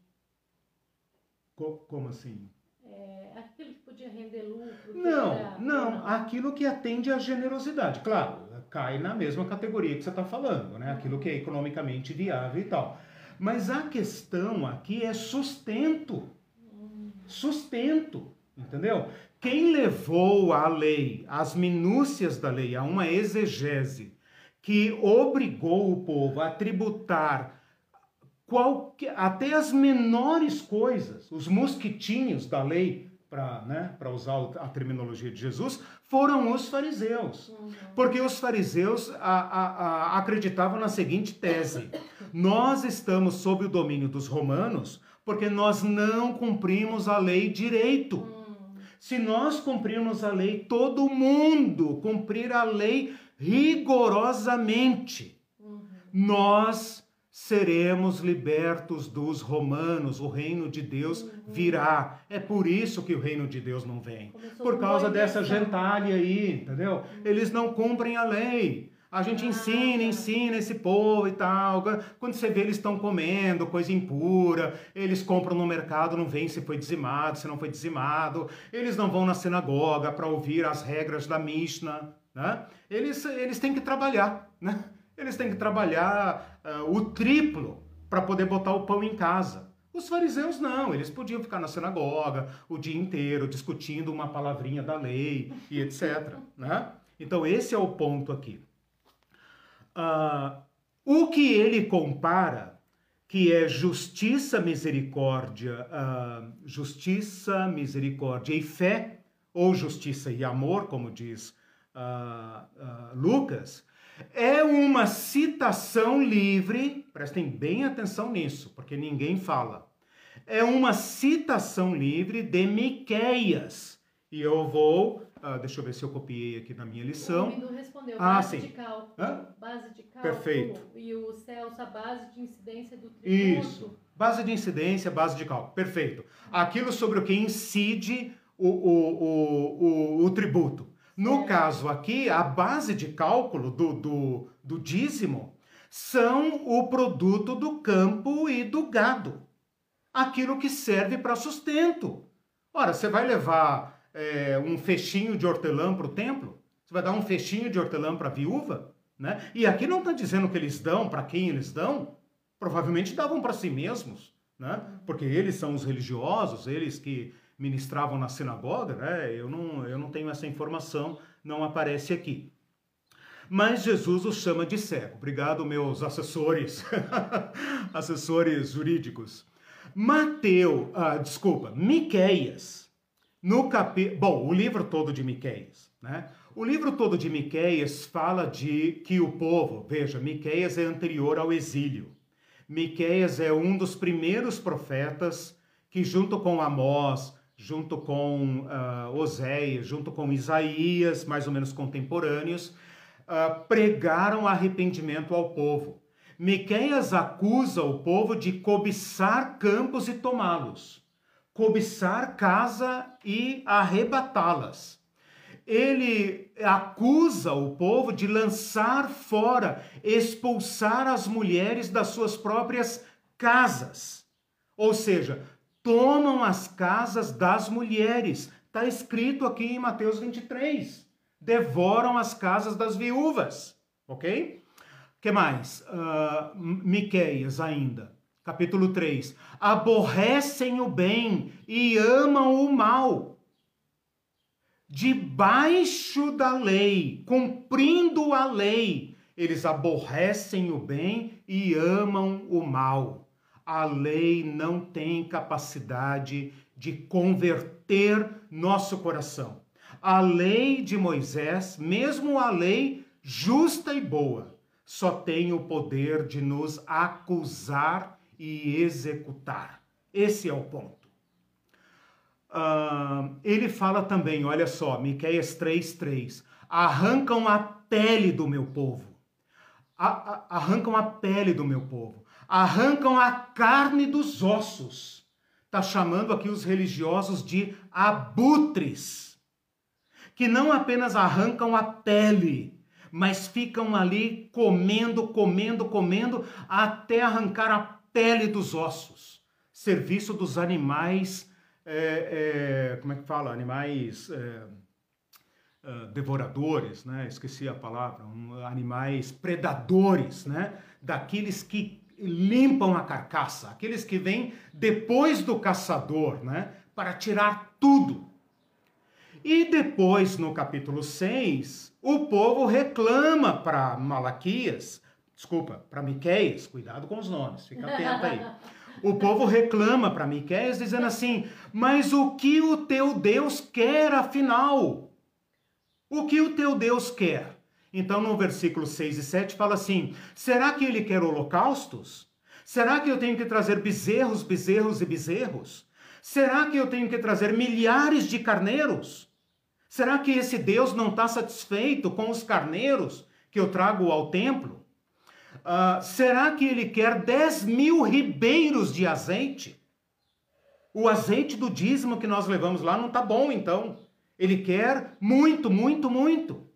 Co como assim? É, aquilo que podia render lucro? Não, era, não, não, aquilo que atende à generosidade. Claro, cai na mesma categoria que você está falando, né? Aquilo que é economicamente viável e tal. Mas a questão aqui é sustento. Sustento, entendeu? Quem levou a lei, as minúcias da lei, a uma exegese que obrigou o povo a tributar qualquer, até as menores coisas, os mosquitinhos da lei, para né, usar a terminologia de Jesus, foram os fariseus. Uhum. Porque os fariseus a, a, a, acreditavam na seguinte tese: nós estamos sob o domínio dos romanos porque nós não cumprimos a lei direito. Uhum. Se nós cumprirmos a lei, todo mundo cumprir a lei rigorosamente, uhum. nós seremos libertos dos romanos, o reino de Deus uhum. virá. É por isso que o reino de Deus não vem. Começou por causa dessa gentalha aí, entendeu? Eles não cumprem a lei. A gente ensina, ensina esse povo e tal. Quando você vê, eles estão comendo coisa impura, eles compram no mercado, não vêm se foi dizimado, se não foi dizimado. Eles não vão na sinagoga para ouvir as regras da Mishnah. Né? Eles, eles têm que trabalhar, né? Eles têm que trabalhar uh, o triplo para poder botar o pão em casa. Os fariseus não, eles podiam ficar na sinagoga o dia inteiro discutindo uma palavrinha da lei e etc. Né? Então, esse é o ponto aqui. Uh, o que ele compara, que é justiça, misericórdia, uh, justiça, misericórdia e fé, ou justiça e amor, como diz uh, Lucas, é uma citação livre, prestem bem atenção nisso, porque ninguém fala. É uma citação livre de Miqueias. E eu vou, uh, deixa eu ver se eu copiei aqui na minha lição. O respondeu, ah, base sim. de cálculo. Hã? Base de cálculo. Perfeito. E o Celso, a base de incidência do tributo. Isso. Base de incidência, base de cálculo. Perfeito. Aquilo sobre o que incide o, o, o, o, o tributo. No caso aqui, a base de cálculo do, do, do dízimo são o produto do campo e do gado. Aquilo que serve para sustento. Ora, você vai levar é, um fechinho de hortelã para o templo? Você vai dar um fechinho de hortelã para a viúva? Né? E aqui não está dizendo que eles dão para quem eles dão. Provavelmente davam para si mesmos, né? porque eles são os religiosos, eles que ministravam na sinagoga, né? Eu não, eu não tenho essa informação, não aparece aqui. Mas Jesus os chama de cego. Obrigado, meus assessores, *laughs* assessores jurídicos. Mateu, ah, desculpa, Miqueias, no capi... Bom, o livro todo de Miqueias, né? O livro todo de Miqueias fala de que o povo, veja, Miqueias é anterior ao exílio. Miqueias é um dos primeiros profetas que junto com Amós, junto com uh, Oséias, junto com Isaías, mais ou menos contemporâneos, uh, pregaram arrependimento ao povo. Miqueias acusa o povo de cobiçar campos e tomá-los, cobiçar casa e arrebatá-las. Ele acusa o povo de lançar fora, expulsar as mulheres das suas próprias casas. Ou seja, tomam as casas das mulheres. Está escrito aqui em Mateus 23 devoram as casas das viúvas, ok? que mais? Uh, Miqueias ainda, capítulo 3. Aborrecem o bem e amam o mal. Debaixo da lei, cumprindo a lei, eles aborrecem o bem e amam o mal. A lei não tem capacidade de converter nosso coração a lei de Moisés, mesmo a lei justa e boa, só tem o poder de nos acusar e executar. Esse é o ponto. Uh, ele fala também, olha só, Miqueias 3,3: arrancam a pele do meu povo, a, a, arrancam a pele do meu povo, arrancam a carne dos ossos. Está chamando aqui os religiosos de abutres que não apenas arrancam a pele, mas ficam ali comendo, comendo, comendo, até arrancar a pele dos ossos. Serviço dos animais, é, é, como é que fala? Animais é, é devoradores, né? Esqueci a palavra. Um, animais predadores, né? Daqueles que limpam a carcaça, aqueles que vêm depois do caçador, né? Para tirar tudo e depois, no capítulo 6, o povo reclama para Malaquias, desculpa, para Miqueias, cuidado com os nomes, fica atento aí. *laughs* O povo reclama para Miqueias dizendo assim: "Mas o que o teu Deus quer afinal? O que o teu Deus quer?" Então, no versículo 6 e 7 fala assim: "Será que ele quer holocaustos? Será que eu tenho que trazer bezerros, bezerros e bezerros? Será que eu tenho que trazer milhares de carneiros?" Será que esse Deus não está satisfeito com os carneiros que eu trago ao templo? Uh, será que ele quer 10 mil ribeiros de azeite? O azeite do dízimo que nós levamos lá não está bom, então. Ele quer muito, muito, muito.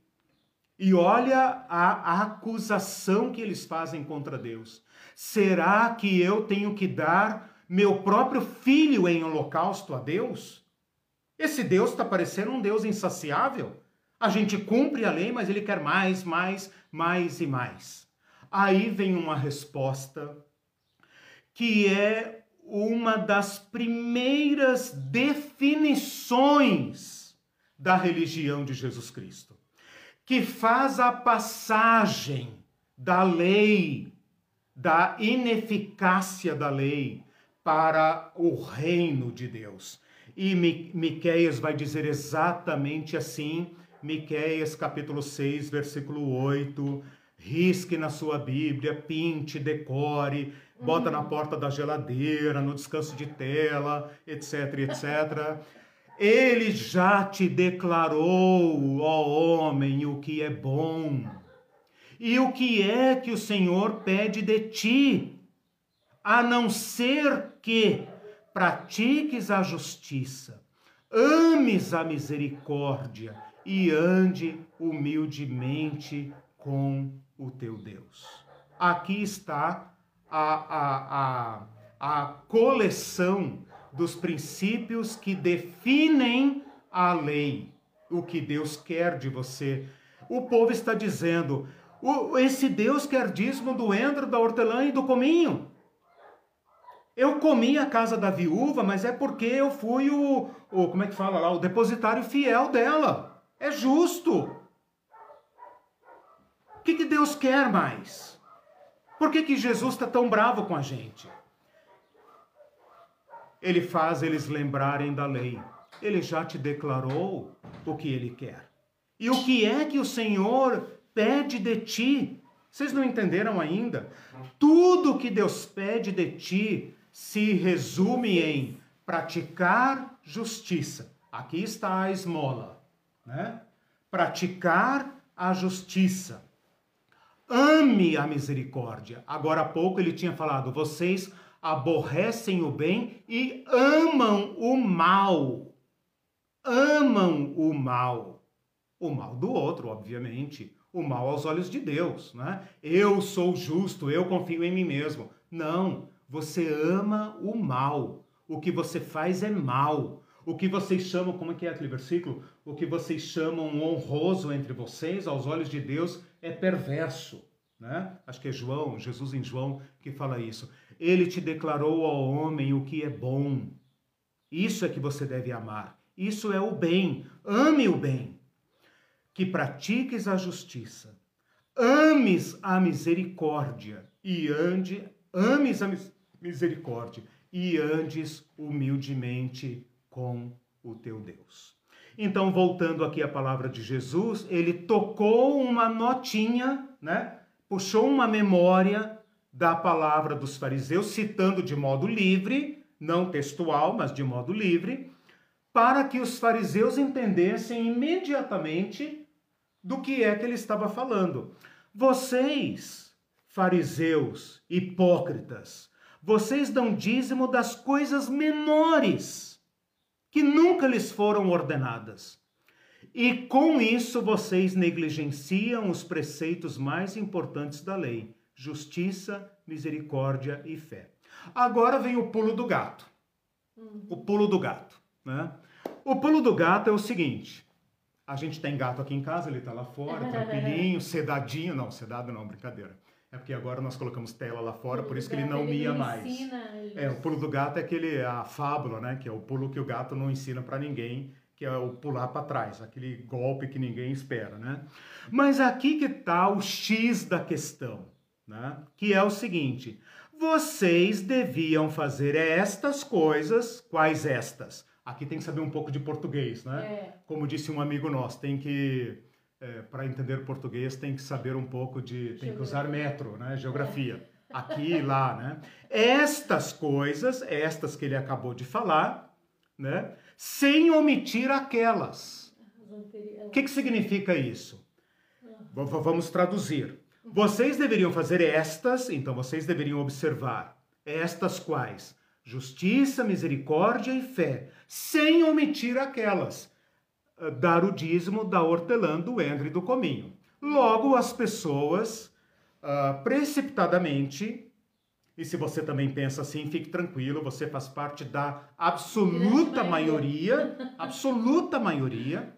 E olha a acusação que eles fazem contra Deus. Será que eu tenho que dar meu próprio filho em holocausto a Deus? Esse Deus está parecendo um Deus insaciável. A gente cumpre a lei, mas ele quer mais, mais, mais e mais. Aí vem uma resposta que é uma das primeiras definições da religião de Jesus Cristo, que faz a passagem da lei, da ineficácia da lei, para o reino de Deus. E Miqueias vai dizer exatamente assim, Miqueias capítulo 6, versículo 8, risque na sua Bíblia, pinte, decore, bota na porta da geladeira, no descanso de tela, etc, etc. Ele já te declarou, ó homem, o que é bom. E o que é que o Senhor pede de ti? A não ser que pratiques a justiça, ames a misericórdia e ande humildemente com o teu Deus. Aqui está a, a, a, a coleção dos princípios que definem a lei, o que Deus quer de você. O povo está dizendo: esse Deus quer dízimo do endro, da hortelã e do cominho. Eu comi a casa da viúva, mas é porque eu fui o, o como é que fala lá, o depositário fiel dela. É justo. O que, que Deus quer mais? Por que, que Jesus está tão bravo com a gente? Ele faz eles lembrarem da lei. ele já te declarou o que ele quer. E o que é que o Senhor pede de ti? Vocês não entenderam ainda? Tudo que Deus pede de ti se resume em praticar justiça. Aqui está a esmola, né? Praticar a justiça. Ame a misericórdia. Agora há pouco ele tinha falado: vocês aborrecem o bem e amam o mal. Amam o mal. O mal do outro, obviamente. O mal aos olhos de Deus, né? Eu sou justo, eu confio em mim mesmo. Não, você ama o mal. O que você faz é mal. O que vocês chamam, como é que é aquele versículo? O que vocês chamam honroso entre vocês, aos olhos de Deus, é perverso. Né? Acho que é João, Jesus em João, que fala isso. Ele te declarou ao homem o que é bom. Isso é que você deve amar. Isso é o bem. Ame o bem. Que pratiques a justiça. Ames a misericórdia e ande, ames a misericórdia e andes humildemente com o teu Deus. Então, voltando aqui à palavra de Jesus, ele tocou uma notinha, né? Puxou uma memória da palavra dos fariseus, citando de modo livre, não textual, mas de modo livre, para que os fariseus entendessem imediatamente do que é que ele estava falando. Vocês, fariseus hipócritas, vocês dão dízimo das coisas menores, que nunca lhes foram ordenadas. E com isso vocês negligenciam os preceitos mais importantes da lei justiça, misericórdia e fé. Agora vem o pulo do gato. O pulo do gato. Né? O pulo do gato é o seguinte: a gente tem gato aqui em casa, ele está lá fora, tranquilinho, *laughs* sedadinho. Não, sedado não, brincadeira. É porque agora nós colocamos tela lá fora, por isso que ele não mia mais. É, o pulo do gato é aquele a fábula, né, que é o pulo que o gato não ensina para ninguém, que é o pular para trás, aquele golpe que ninguém espera, né? Mas aqui que está o X da questão né? que é o seguinte: vocês deviam fazer estas coisas, quais estas? Aqui tem que saber um pouco de português, né? É. Como disse um amigo nosso, tem que é, para entender português tem que saber um pouco de, tem que usar metro, né? Geografia. É. Aqui e lá, né? Estas coisas, estas que ele acabou de falar, né? Sem omitir aquelas. O que, que significa isso? Ah. Vamos traduzir. Vocês deveriam fazer estas, então vocês deveriam observar estas quais? Justiça, misericórdia e fé, sem omitir aquelas. Ah, dar o dízimo da hortelã, do endre e do cominho. Logo, as pessoas, uh, precipitadamente, e se você também pensa assim, fique tranquilo, você faz parte da absoluta maioria, absoluta maioria,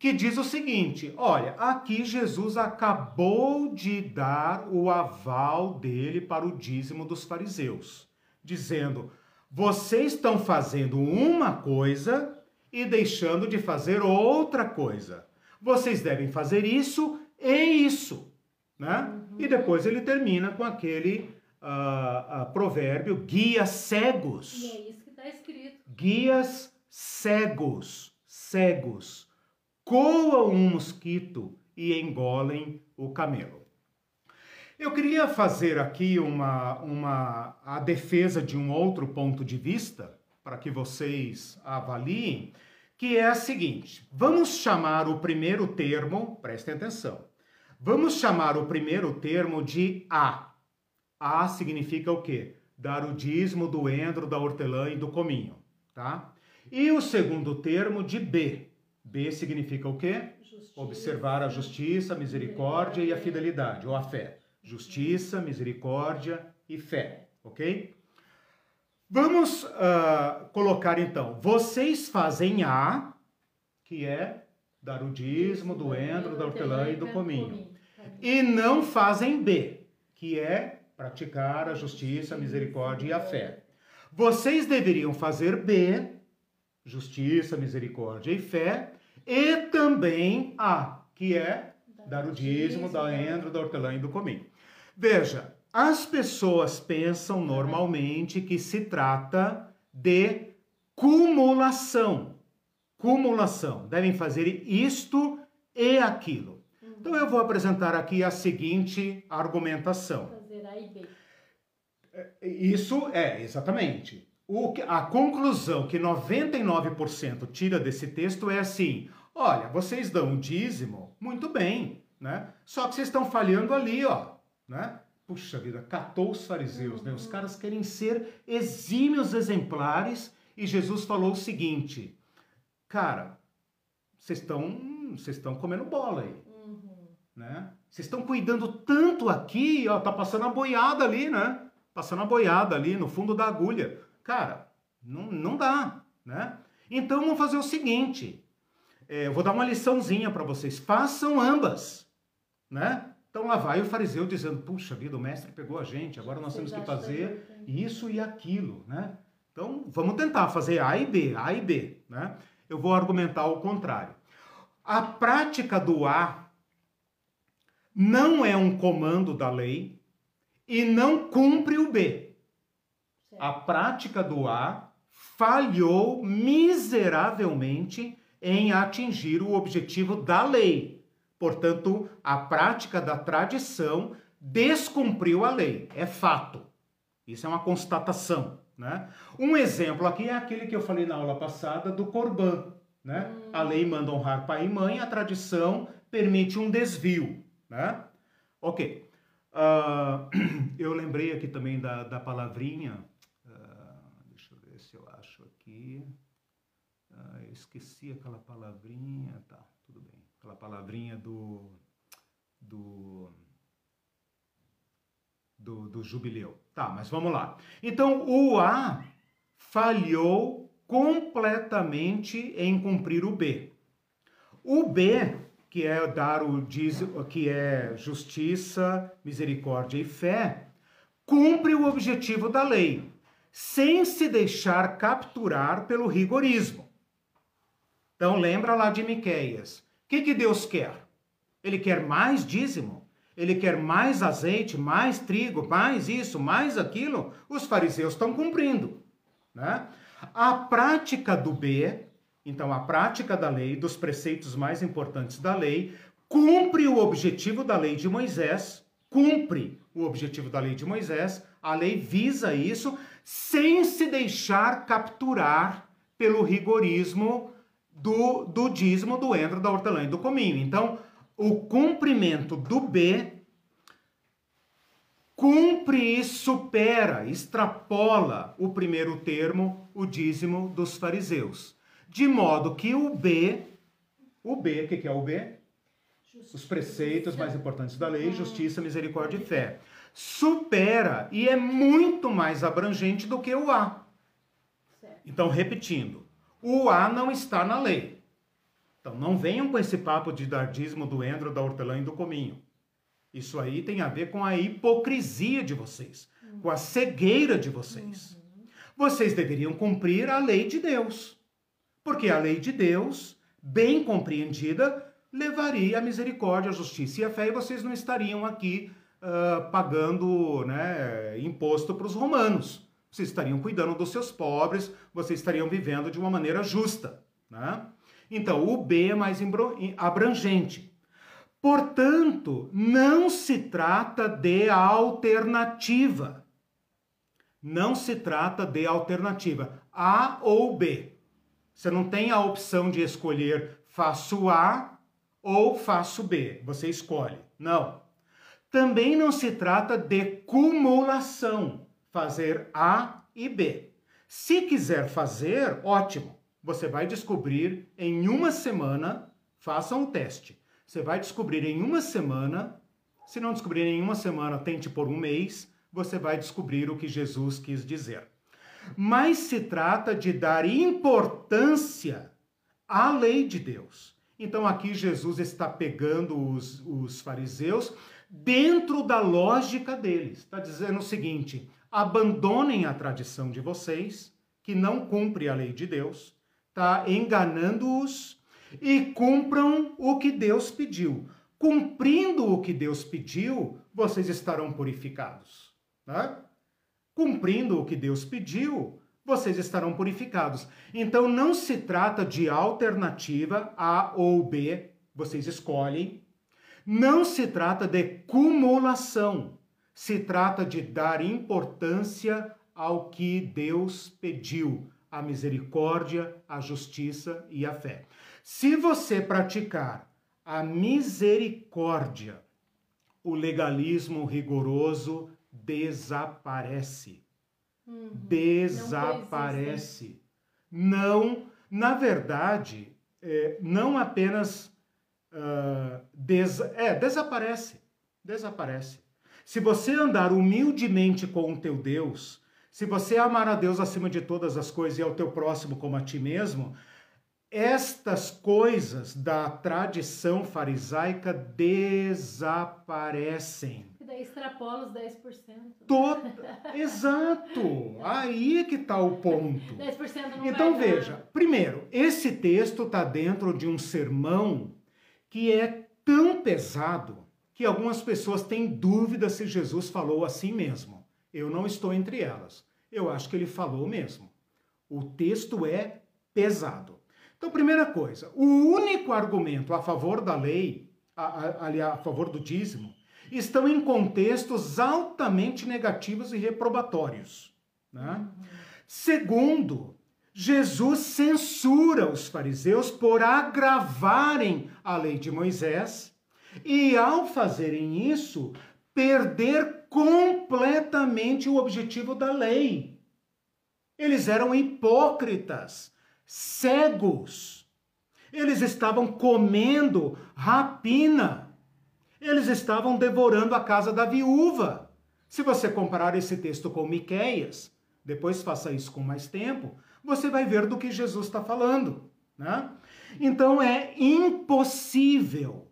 que diz o seguinte: olha, aqui Jesus acabou de dar o aval dele para o dízimo dos fariseus, dizendo: vocês estão fazendo uma coisa e deixando de fazer outra coisa. Vocês devem fazer isso e isso, né? Uhum. E depois ele termina com aquele uh, uh, provérbio: guias cegos. E é isso que está escrito. Guias cegos, cegos coam um mosquito e engolem o camelo. Eu queria fazer aqui uma, uma a defesa de um outro ponto de vista para que vocês avaliem, que é a seguinte: vamos chamar o primeiro termo, prestem atenção. Vamos chamar o primeiro termo de A. A significa o quê? Dar o dízimo do endro, da hortelã e do cominho, tá? E o segundo termo de B. B significa o quê? Justiça. Observar a justiça, a misericórdia e a fidelidade, ou a fé. Justiça, misericórdia e fé, ok? Vamos uh, colocar então, vocês fazem A, que é dar o dízimo do endro, da hortelã e do cominho. E não fazem B, que é praticar a justiça, a misericórdia e a fé. Vocês deveriam fazer B, justiça, misericórdia e fé, e também A, que é dar o dízimo, da endro, da hortelã e do cominho. Veja, as pessoas pensam normalmente que se trata de cumulação. cumulação. Devem fazer isto e aquilo. Então eu vou apresentar aqui a seguinte argumentação. Fazer A e B. Isso é, exatamente. O, a conclusão que 99% tira desse texto é assim: olha, vocês dão um dízimo, muito bem, né? Só que vocês estão falhando ali, ó, né? Puxa vida, catou os fariseus, né? Os caras querem ser exímios exemplares e Jesus falou o seguinte: cara, vocês estão vocês estão comendo bola aí, uhum. né? Vocês estão cuidando tanto aqui, ó, tá passando a boiada ali, né? Passando a boiada ali no fundo da agulha. Cara, não, não dá, né? Então vamos fazer o seguinte, é, eu vou dar uma liçãozinha para vocês, façam ambas, né? Então lá vai o fariseu dizendo, puxa vida, o mestre pegou a gente, agora nós temos que fazer isso e aquilo, né? Então vamos tentar fazer A e B, A e B, né? Eu vou argumentar o contrário. A prática do A não é um comando da lei e não cumpre o B. A prática do A falhou miseravelmente em atingir o objetivo da lei. Portanto, a prática da tradição descumpriu a lei. É fato. Isso é uma constatação. Né? Um exemplo aqui é aquele que eu falei na aula passada do Corban. Né? Hum. A lei manda honrar pai e mãe, a tradição permite um desvio. Né? Ok. Uh, *clears throat* eu lembrei aqui também da, da palavrinha. Uh, deixa eu ver se eu acho aqui. Uh, eu esqueci aquela palavrinha. Tá. Aquela palavrinha do. do do, do jubileu. Tá, mas vamos lá. Então, o A falhou completamente em cumprir o B. O B, que é dar o que é justiça, misericórdia e fé, cumpre o objetivo da lei, sem se deixar capturar pelo rigorismo. Então lembra lá de Miqueias. O que, que Deus quer? Ele quer mais dízimo? Ele quer mais azeite, mais trigo, mais isso, mais aquilo? Os fariseus estão cumprindo. Né? A prática do B, então a prática da lei, dos preceitos mais importantes da lei, cumpre o objetivo da lei de Moisés, cumpre o objetivo da lei de Moisés, a lei visa isso, sem se deixar capturar pelo rigorismo do, do dízimo, do entra, da hortelã e do cominho. Então, o cumprimento do B cumpre e supera, extrapola o primeiro termo, o dízimo dos fariseus. De modo que o B, o B, o que, que é o B? Justiça. Os preceitos mais importantes da lei, justiça, misericórdia e fé. Supera e é muito mais abrangente do que o A. Então, repetindo, o A não está na lei. Então, não venham com esse papo de dar dízimo do endro, da hortelã e do cominho. Isso aí tem a ver com a hipocrisia de vocês, uhum. com a cegueira de vocês. Uhum. Vocês deveriam cumprir a lei de Deus. Porque a lei de Deus, bem compreendida, levaria a misericórdia, a justiça e a fé, e vocês não estariam aqui uh, pagando né, imposto para os romanos. Vocês estariam cuidando dos seus pobres, vocês estariam vivendo de uma maneira justa. Né? Então, o B é mais abrangente. Portanto, não se trata de alternativa. Não se trata de alternativa A ou B. Você não tem a opção de escolher faço A ou faço B. Você escolhe. Não. Também não se trata de cumulação, fazer A e B. Se quiser fazer, ótimo. Você vai descobrir em uma semana, faça um teste você vai descobrir em uma semana, se não descobrir em uma semana, tente por um mês, você vai descobrir o que Jesus quis dizer. Mas se trata de dar importância à lei de Deus. Então aqui Jesus está pegando os, os fariseus dentro da lógica deles. Está dizendo o seguinte: abandonem a tradição de vocês, que não cumpre a lei de Deus, está enganando-os e cumpram o que Deus pediu. Cumprindo o que Deus pediu, vocês estarão purificados. Né? Cumprindo o que Deus pediu, vocês estarão purificados. Então não se trata de alternativa A ou B, vocês escolhem. Não se trata de cumulação, se trata de dar importância ao que Deus pediu, a misericórdia, a justiça e a fé. Se você praticar a misericórdia, o legalismo rigoroso desaparece. Uhum. Desaparece. Não, não, na verdade, é, não apenas uh, des, é, desaparece. Desaparece. Se você andar humildemente com o teu Deus, se você amar a Deus acima de todas as coisas e ao teu próximo como a ti mesmo, estas coisas da tradição farisaica desaparecem. E daí extrapola os 10%. Tot... *laughs* Exato! Aí é que está o ponto. 10% não Então veja, primeiro, esse texto está dentro de um sermão que é tão pesado que algumas pessoas têm dúvida se Jesus falou assim mesmo. Eu não estou entre elas. Eu acho que ele falou mesmo. O texto é pesado. Então, primeira coisa, o único argumento a favor da lei, ali a, a, a favor do dízimo, estão em contextos altamente negativos e reprobatórios. Né? Segundo, Jesus censura os fariseus por agravarem a lei de Moisés e, ao fazerem isso, perder completamente o objetivo da lei. Eles eram hipócritas, cegos. Eles estavam comendo rapina. Eles estavam devorando a casa da viúva. Se você comparar esse texto com Miqueias, depois faça isso com mais tempo, você vai ver do que Jesus está falando. Né? Então é impossível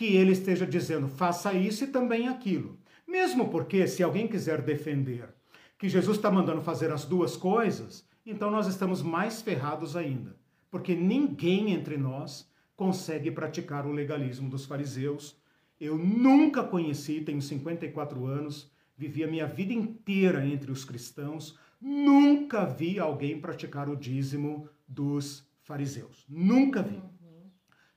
que ele esteja dizendo faça isso e também aquilo. Mesmo porque, se alguém quiser defender que Jesus está mandando fazer as duas coisas, então nós estamos mais ferrados ainda. Porque ninguém entre nós consegue praticar o legalismo dos fariseus. Eu nunca conheci, tenho 54 anos, vivi a minha vida inteira entre os cristãos, nunca vi alguém praticar o dízimo dos fariseus. Nunca vi. Uhum.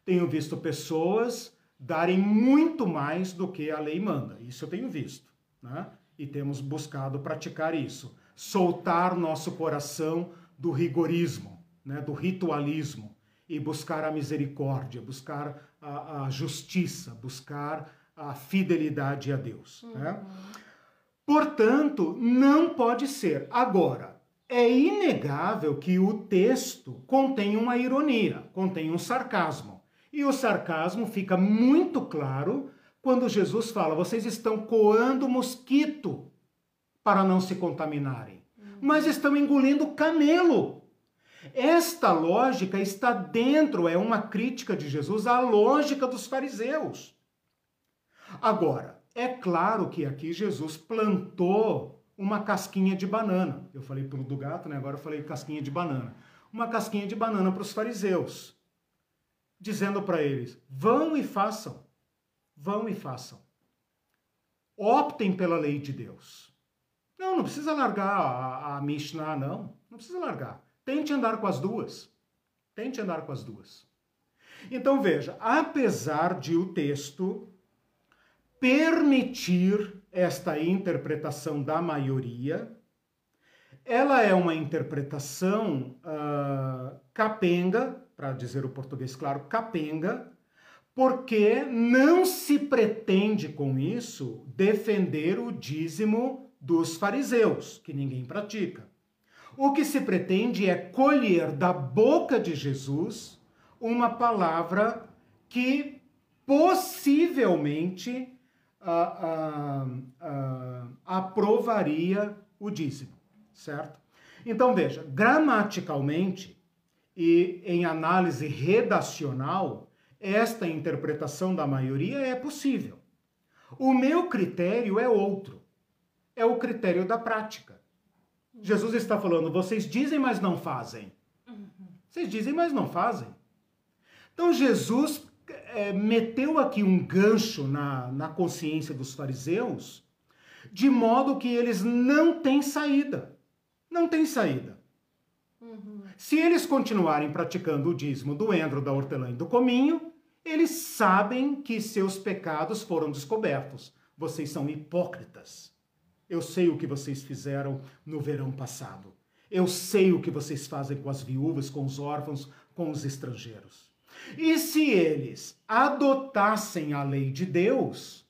Tenho visto pessoas darem muito mais do que a lei manda. Isso eu tenho visto, né? E temos buscado praticar isso, soltar nosso coração do rigorismo, né? Do ritualismo e buscar a misericórdia, buscar a, a justiça, buscar a fidelidade a Deus, uhum. né? Portanto, não pode ser. Agora, é inegável que o texto contém uma ironia, contém um sarcasmo. E o sarcasmo fica muito claro quando Jesus fala: vocês estão coando mosquito para não se contaminarem, mas estão engolindo camelo. Esta lógica está dentro, é uma crítica de Jesus à lógica dos fariseus. Agora, é claro que aqui Jesus plantou uma casquinha de banana. Eu falei do gato, né? Agora eu falei casquinha de banana. Uma casquinha de banana para os fariseus dizendo para eles: vão e façam, vão e façam. Optem pela lei de Deus. Não, não precisa largar a, a Mishnah, não. Não precisa largar. Tente andar com as duas. Tente andar com as duas. Então veja, apesar de o texto permitir esta interpretação da maioria, ela é uma interpretação uh, capenga, para dizer o português claro, capenga, porque não se pretende com isso defender o dízimo dos fariseus, que ninguém pratica. O que se pretende é colher da boca de Jesus uma palavra que possivelmente uh, uh, uh, aprovaria o dízimo, certo? Então veja, gramaticalmente, e em análise redacional, esta interpretação da maioria é possível. O meu critério é outro. É o critério da prática. Jesus está falando, vocês dizem, mas não fazem. Vocês dizem, mas não fazem. Então Jesus é, meteu aqui um gancho na, na consciência dos fariseus, de modo que eles não têm saída. Não têm saída. Se eles continuarem praticando o dízimo do endro, da hortelã e do cominho, eles sabem que seus pecados foram descobertos. Vocês são hipócritas. Eu sei o que vocês fizeram no verão passado. Eu sei o que vocês fazem com as viúvas, com os órfãos, com os estrangeiros. E se eles adotassem a lei de Deus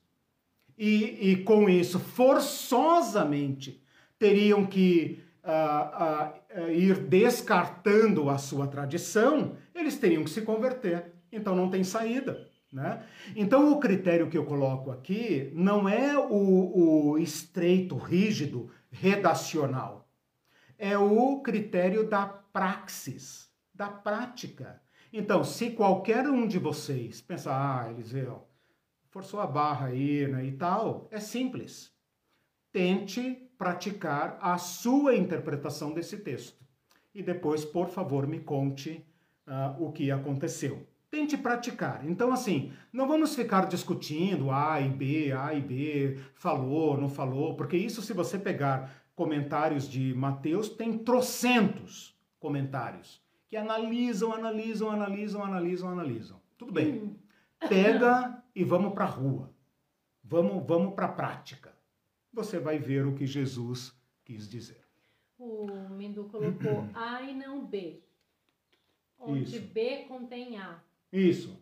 e, e com isso forçosamente teriam que uh, uh, ir descartando a sua tradição, eles teriam que se converter. Então não tem saída. Né? Então, o critério que eu coloco aqui não é o, o estreito, rígido, redacional. É o critério da praxis, da prática. Então, se qualquer um de vocês pensar, ah, Eliseu, forçou a barra aí né, e tal, é simples. Tente praticar a sua interpretação desse texto. E depois, por favor, me conte uh, o que aconteceu. Tente praticar. Então, assim, não vamos ficar discutindo A e B, A e B, falou, não falou, porque isso, se você pegar comentários de Mateus, tem trocentos comentários que analisam, analisam, analisam, analisam, analisam. Tudo bem. Hum. Pega e vamos para a rua. Vamos, vamos para a prática. Você vai ver o que Jesus quis dizer. O Mindu colocou *clears throat* A e não B. Onde Isso. B contém A. Isso.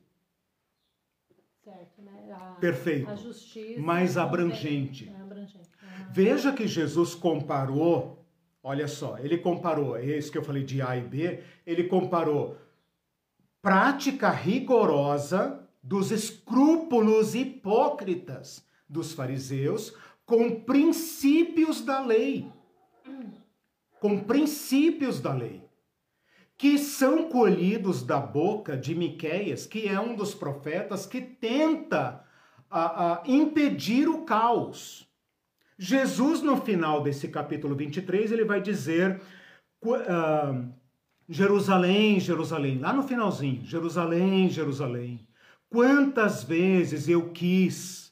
Certo, né? A, Perfeito. A justiça. Mais abrangente. É abrangente. Veja que Jesus comparou Olha só, ele comparou, é isso que eu falei de A e B, ele comparou prática rigorosa dos escrúpulos hipócritas dos fariseus com princípios da lei. Com princípios da lei. Que são colhidos da boca de Miqueias, que é um dos profetas que tenta a, a impedir o caos. Jesus, no final desse capítulo 23, ele vai dizer: uh, Jerusalém, Jerusalém, lá no finalzinho, Jerusalém, Jerusalém, quantas vezes eu quis,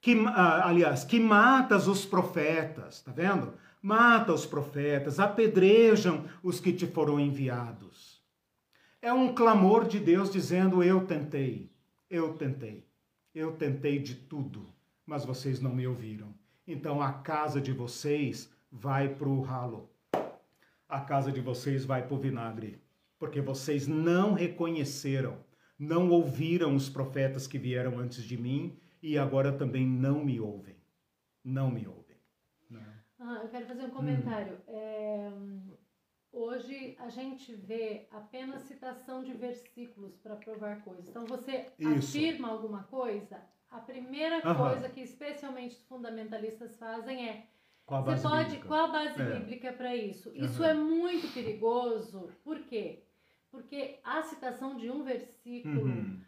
que, uh, aliás, que matas os profetas, tá vendo? Mata os profetas, apedrejam os que te foram enviados. É um clamor de Deus dizendo: Eu tentei, eu tentei, eu tentei de tudo, mas vocês não me ouviram então a casa de vocês vai para o ralo. A casa de vocês vai para o vinagre. Porque vocês não reconheceram, não ouviram os profetas que vieram antes de mim e agora também não me ouvem. Não me ouvem. Não. Ah, eu quero fazer um comentário. Hum. É, hoje a gente vê apenas citação de versículos para provar coisas. Então você Isso. afirma alguma coisa, a primeira uhum. coisa que especialmente os fundamentalistas fazem é qual a base você pode bíblica? qual a base é. bíblica para isso? Uhum. Isso é muito perigoso. Por quê? Porque a citação de um versículo uhum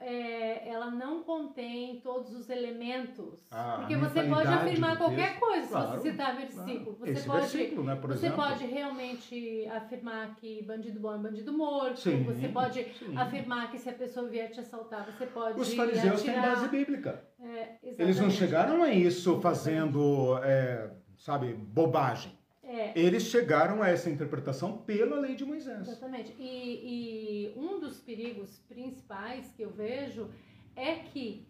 é, ela não contém todos os elementos. Ah, porque você pode afirmar qualquer coisa claro, se você citar versículo. Claro. Você, pode, versículo, né, você exemplo. pode realmente afirmar que bandido bom é bandido morto. Sim, você pode sim. afirmar que se a pessoa vier te assaltar, você pode. Os fariseus atirar. têm base bíblica. É, Eles não chegaram a isso fazendo, é, sabe, bobagem. É. Eles chegaram a essa interpretação pela lei de Moisés. Exatamente. E, e um dos perigos principais que eu vejo é que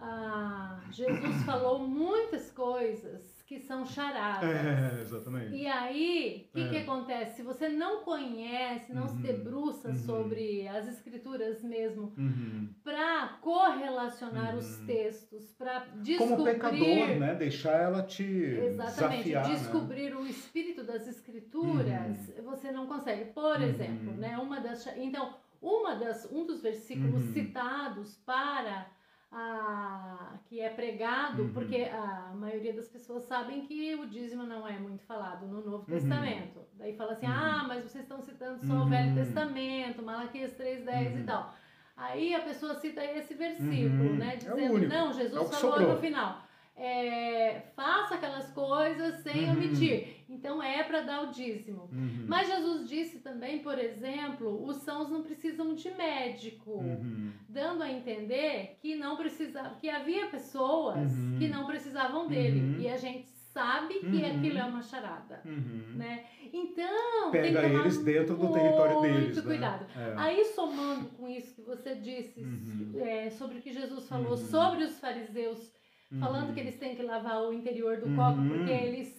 ah, Jesus falou muitas coisas que são charadas. É, *laughs* exatamente. E aí, o que, é. que acontece? Se você não conhece, não uhum. se debruça uhum. sobre as escrituras mesmo, uhum. para correlacionar os uhum. textos, para descobrir... Como pecador, né? Deixar ela te Exatamente. Desafiar, né? descobrir né? o espírito das escrituras, uhum. você não consegue. Por uhum. exemplo, né? Uma das... Então, uma das, um dos versículos citados para a, que é pregado, uhum. porque a maioria das pessoas sabem que o dízimo não é muito falado no Novo uhum. Testamento. Daí fala assim, uhum. ah, mas vocês estão citando só o Velho uhum. Testamento, Malaquias 3.10 e uhum. tal. Aí a pessoa cita esse versículo, uhum. né? É dizendo, é não, Jesus é falou sobrou. no final é, faça aquelas coisas sem omitir. Então é para dar o dízimo. Uhum. Mas Jesus disse também, por exemplo, os sãos não precisam de médico, uhum. dando a entender que não precisava, que havia pessoas uhum. que não precisavam dele. Uhum. E a gente sabe que uhum. aquilo é uma charada, né? Então, pega eles dentro do território deles. Muito né? cuidado. Né? É. Aí, somando com isso que você disse uhum. é, sobre o que Jesus falou uhum. sobre os fariseus, uhum. falando que eles têm que lavar o interior do copo uhum. porque eles,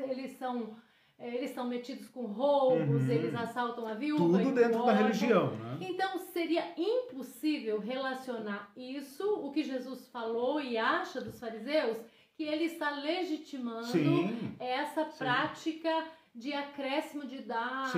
eles são eles são metidos com roubos, uhum. eles assaltam a viúva. Tudo dentro da religião, né? Então seria impossível relacionar isso, o que Jesus falou e acha dos fariseus, que ele está legitimando sim, essa sim. prática de acréscimo de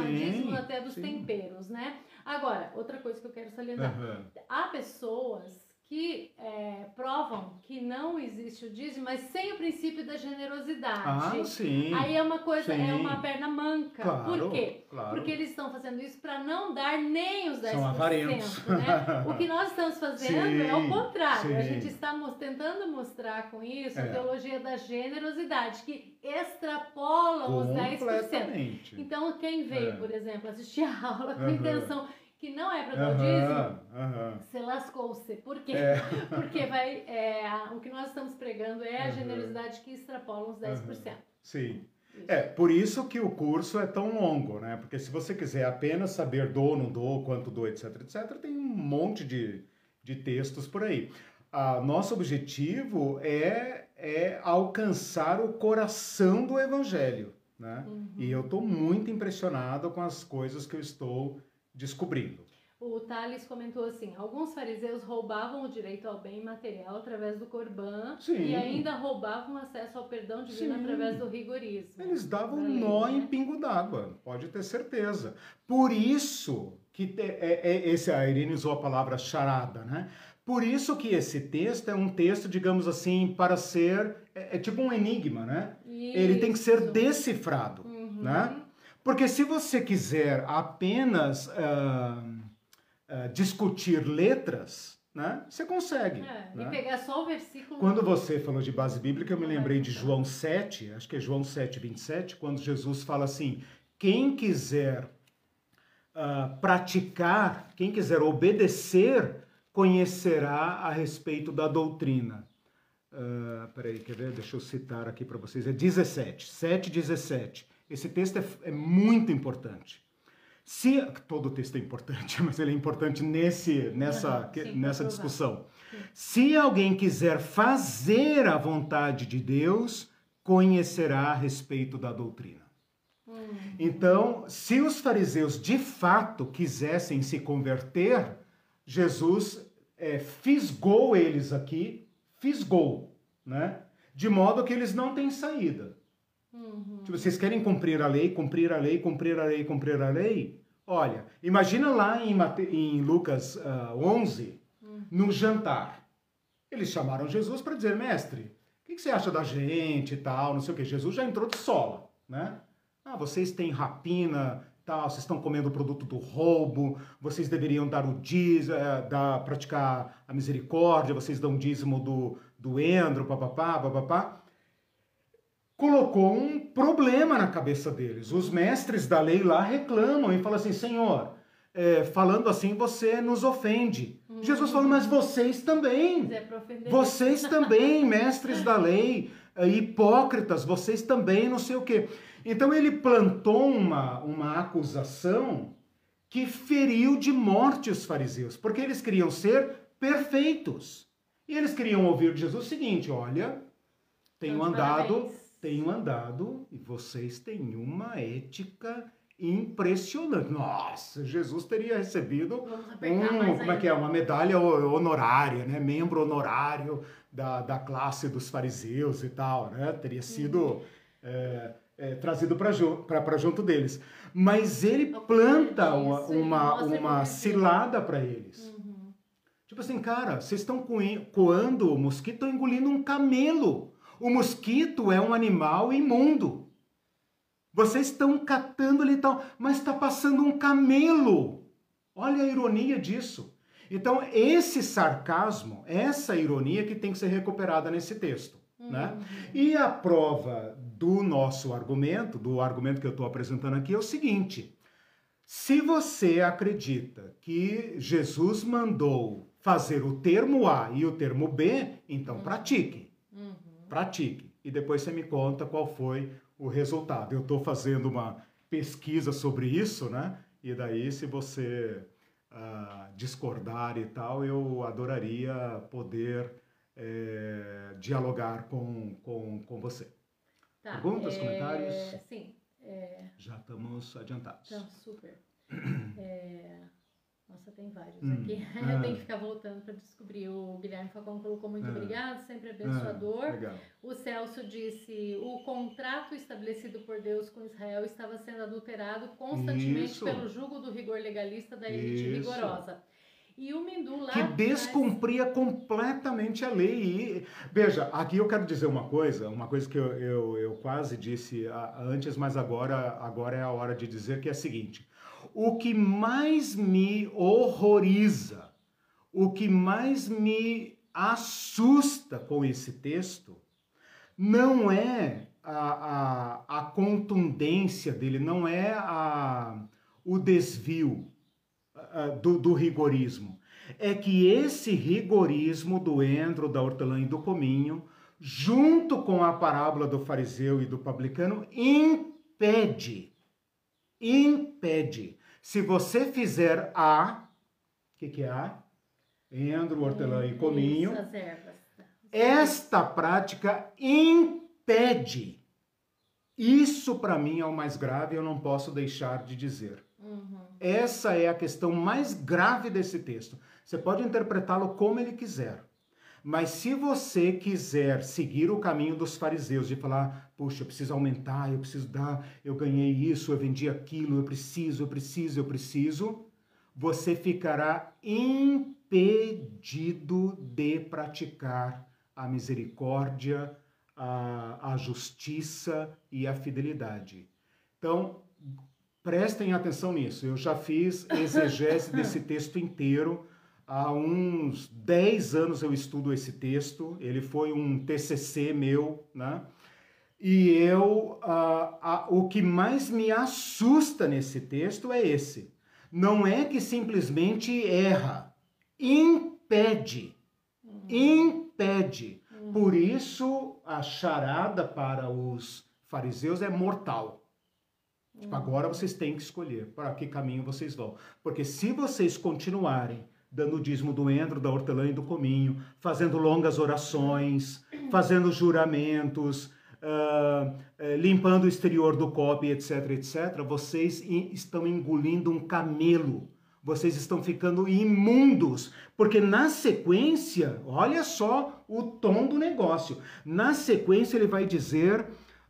dízimo até dos sim. temperos, né? Agora, outra coisa que eu quero salientar. Uhum. Há pessoas que é, provam que não existe o dízimo, mas sem o princípio da generosidade. Ah, sim. Aí é uma coisa, sim. é uma perna manca. Claro, Por quê? Claro. Porque eles estão fazendo isso para não dar nem os 10%. São avarentos. Né? o que nós estamos fazendo sim, é o contrário. Sim. A gente está tentando mostrar com isso é. a teologia da generosidade, que extrapola os 10%. Então, quem veio, é. por exemplo, assistir a aula com intenção que não é para dar dízimo, você lascou-se. Por quê? É. *laughs* Porque vai, é, o que nós estamos pregando é a generosidade que extrapola os 10%. Sim. Isso. É, por isso que o curso é tão longo, né? Porque se você quiser apenas saber dou, não dou, quanto dou, etc, etc, tem um monte de, de textos por aí. A, nosso objetivo é, é alcançar o coração do evangelho, né? Uhum. E eu estou muito impressionado com as coisas que eu estou descobrindo. O Thales comentou assim: alguns fariseus roubavam o direito ao bem material através do corban Sim. e ainda roubavam acesso ao perdão divino Sim. através do rigorismo. Eles davam um nó né? em pingo d'água, pode ter certeza. Por isso que é, é, esse, a Irene usou a palavra charada, né? Por isso que esse texto é um texto, digamos assim, para ser. É, é tipo um enigma, né? Isso. Ele tem que ser decifrado, uhum. né? Porque se você quiser apenas uh, uh, discutir letras, né, você consegue. É, né? E pegar só o versículo. Quando você falou de base bíblica, eu me lembrei de João 7, acho que é João 7, 27, quando Jesus fala assim: quem quiser uh, praticar, quem quiser obedecer, conhecerá a respeito da doutrina. Uh, peraí, quer ver? Deixa eu citar aqui para vocês. É 17, 7, 17. Esse texto é, é muito importante. Se todo texto é importante, *laughs* mas ele é importante nesse, nessa, uhum, sim, nessa discussão. Sim. Se alguém quiser fazer a vontade de Deus, conhecerá a respeito da doutrina. Hum. Então, se os fariseus de fato quisessem se converter, Jesus é, fisgou eles aqui, fisgou, né? De modo que eles não têm saída. Uhum. Tipo, vocês querem cumprir a lei, cumprir a lei, cumprir a lei, cumprir a lei? Olha, imagina lá em, Mate... em Lucas uh, ah, 11, uhum. no jantar. Eles chamaram Jesus para dizer, mestre, o que, que, você acha da gente e tal, não sei o que. Jesus já entrou de sola, né? Ah, vocês têm rapina, tal, vocês estão comendo o produto do roubo, vocês deveriam dar o dízimo, é, dar, praticar a misericórdia, vocês dão dízimo do, do endro, papapá, papapá colocou um problema na cabeça deles. Os mestres da lei lá reclamam e falam assim: Senhor, é, falando assim você nos ofende. Uhum. Jesus falou, mas vocês também. Vocês também, *laughs* mestres da lei, é, hipócritas, vocês também, não sei o quê. Então ele plantou uma, uma acusação que feriu de morte os fariseus, porque eles queriam ser perfeitos. E eles queriam ouvir de Jesus o seguinte: olha, tenho então, andado. Tenho andado e vocês têm uma ética impressionante. Nossa, Jesus teria recebido um, como é que é, uma medalha honorária, né? Membro honorário da, da classe dos fariseus e tal, né? Teria sido uhum. é, é, trazido para junto deles. Mas ele planta uma, uma, uma cilada para eles. Uhum. Tipo assim, cara, vocês estão coando o mosquito, estão engolindo um camelo. O mosquito é um animal imundo. Vocês estão catando ali e tal, mas está passando um camelo. Olha a ironia disso. Então, esse sarcasmo, essa ironia que tem que ser recuperada nesse texto. Uhum. Né? E a prova do nosso argumento, do argumento que eu estou apresentando aqui, é o seguinte: se você acredita que Jesus mandou fazer o termo A e o termo B, então uhum. pratique pratique. E depois você me conta qual foi o resultado. Eu estou fazendo uma pesquisa sobre isso, né? E daí, se você uh, discordar e tal, eu adoraria poder é, dialogar com, com, com você. Tá, Perguntas, é... comentários? Sim. É... Já estamos adiantados. Então, super. É... *clears throat* Nossa, tem vários hum. aqui. *laughs* Ah. Eu tenho que ficar voltando para descobrir. O Guilherme Falcão colocou muito ah. obrigado, sempre abençoador. Ah, o Celso disse: o contrato estabelecido por Deus com Israel estava sendo adulterado constantemente Isso. pelo jugo do rigor legalista da elite Isso. rigorosa. E o Mindu lá. Que descumpria completamente a lei. E, veja, aqui eu quero dizer uma coisa, uma coisa que eu, eu, eu quase disse antes, mas agora, agora é a hora de dizer que é a seguinte o que mais me horroriza, o que mais me assusta com esse texto, não é a, a, a contundência dele, não é a, o desvio a, do, do rigorismo. É que esse rigorismo do endro, da hortelã e do cominho, junto com a parábola do fariseu e do publicano, impede, impede se você fizer A, o que, que é A? Endro, hortelã e cominho. Esta prática impede. Isso para mim é o mais grave, eu não posso deixar de dizer. Uhum. Essa é a questão mais grave desse texto. Você pode interpretá-lo como ele quiser. Mas se você quiser seguir o caminho dos fariseus, de falar, puxa, eu preciso aumentar, eu preciso dar, eu ganhei isso, eu vendi aquilo, eu preciso, eu preciso, eu preciso, você ficará impedido de praticar a misericórdia, a, a justiça e a fidelidade. Então, prestem atenção nisso. Eu já fiz exegese desse *laughs* texto inteiro Há uns 10 anos eu estudo esse texto, ele foi um TCC meu, né? E eu, uh, uh, o que mais me assusta nesse texto é esse. Não é que simplesmente erra, impede. Impede. Por isso, a charada para os fariseus é mortal. Tipo, agora vocês têm que escolher para que caminho vocês vão. Porque se vocês continuarem dando o dízimo do endro, da hortelã e do cominho, fazendo longas orações, fazendo juramentos, uh, limpando o exterior do copo, etc, etc, vocês estão engolindo um camelo. Vocês estão ficando imundos, porque na sequência, olha só o tom do negócio. Na sequência, ele vai dizer,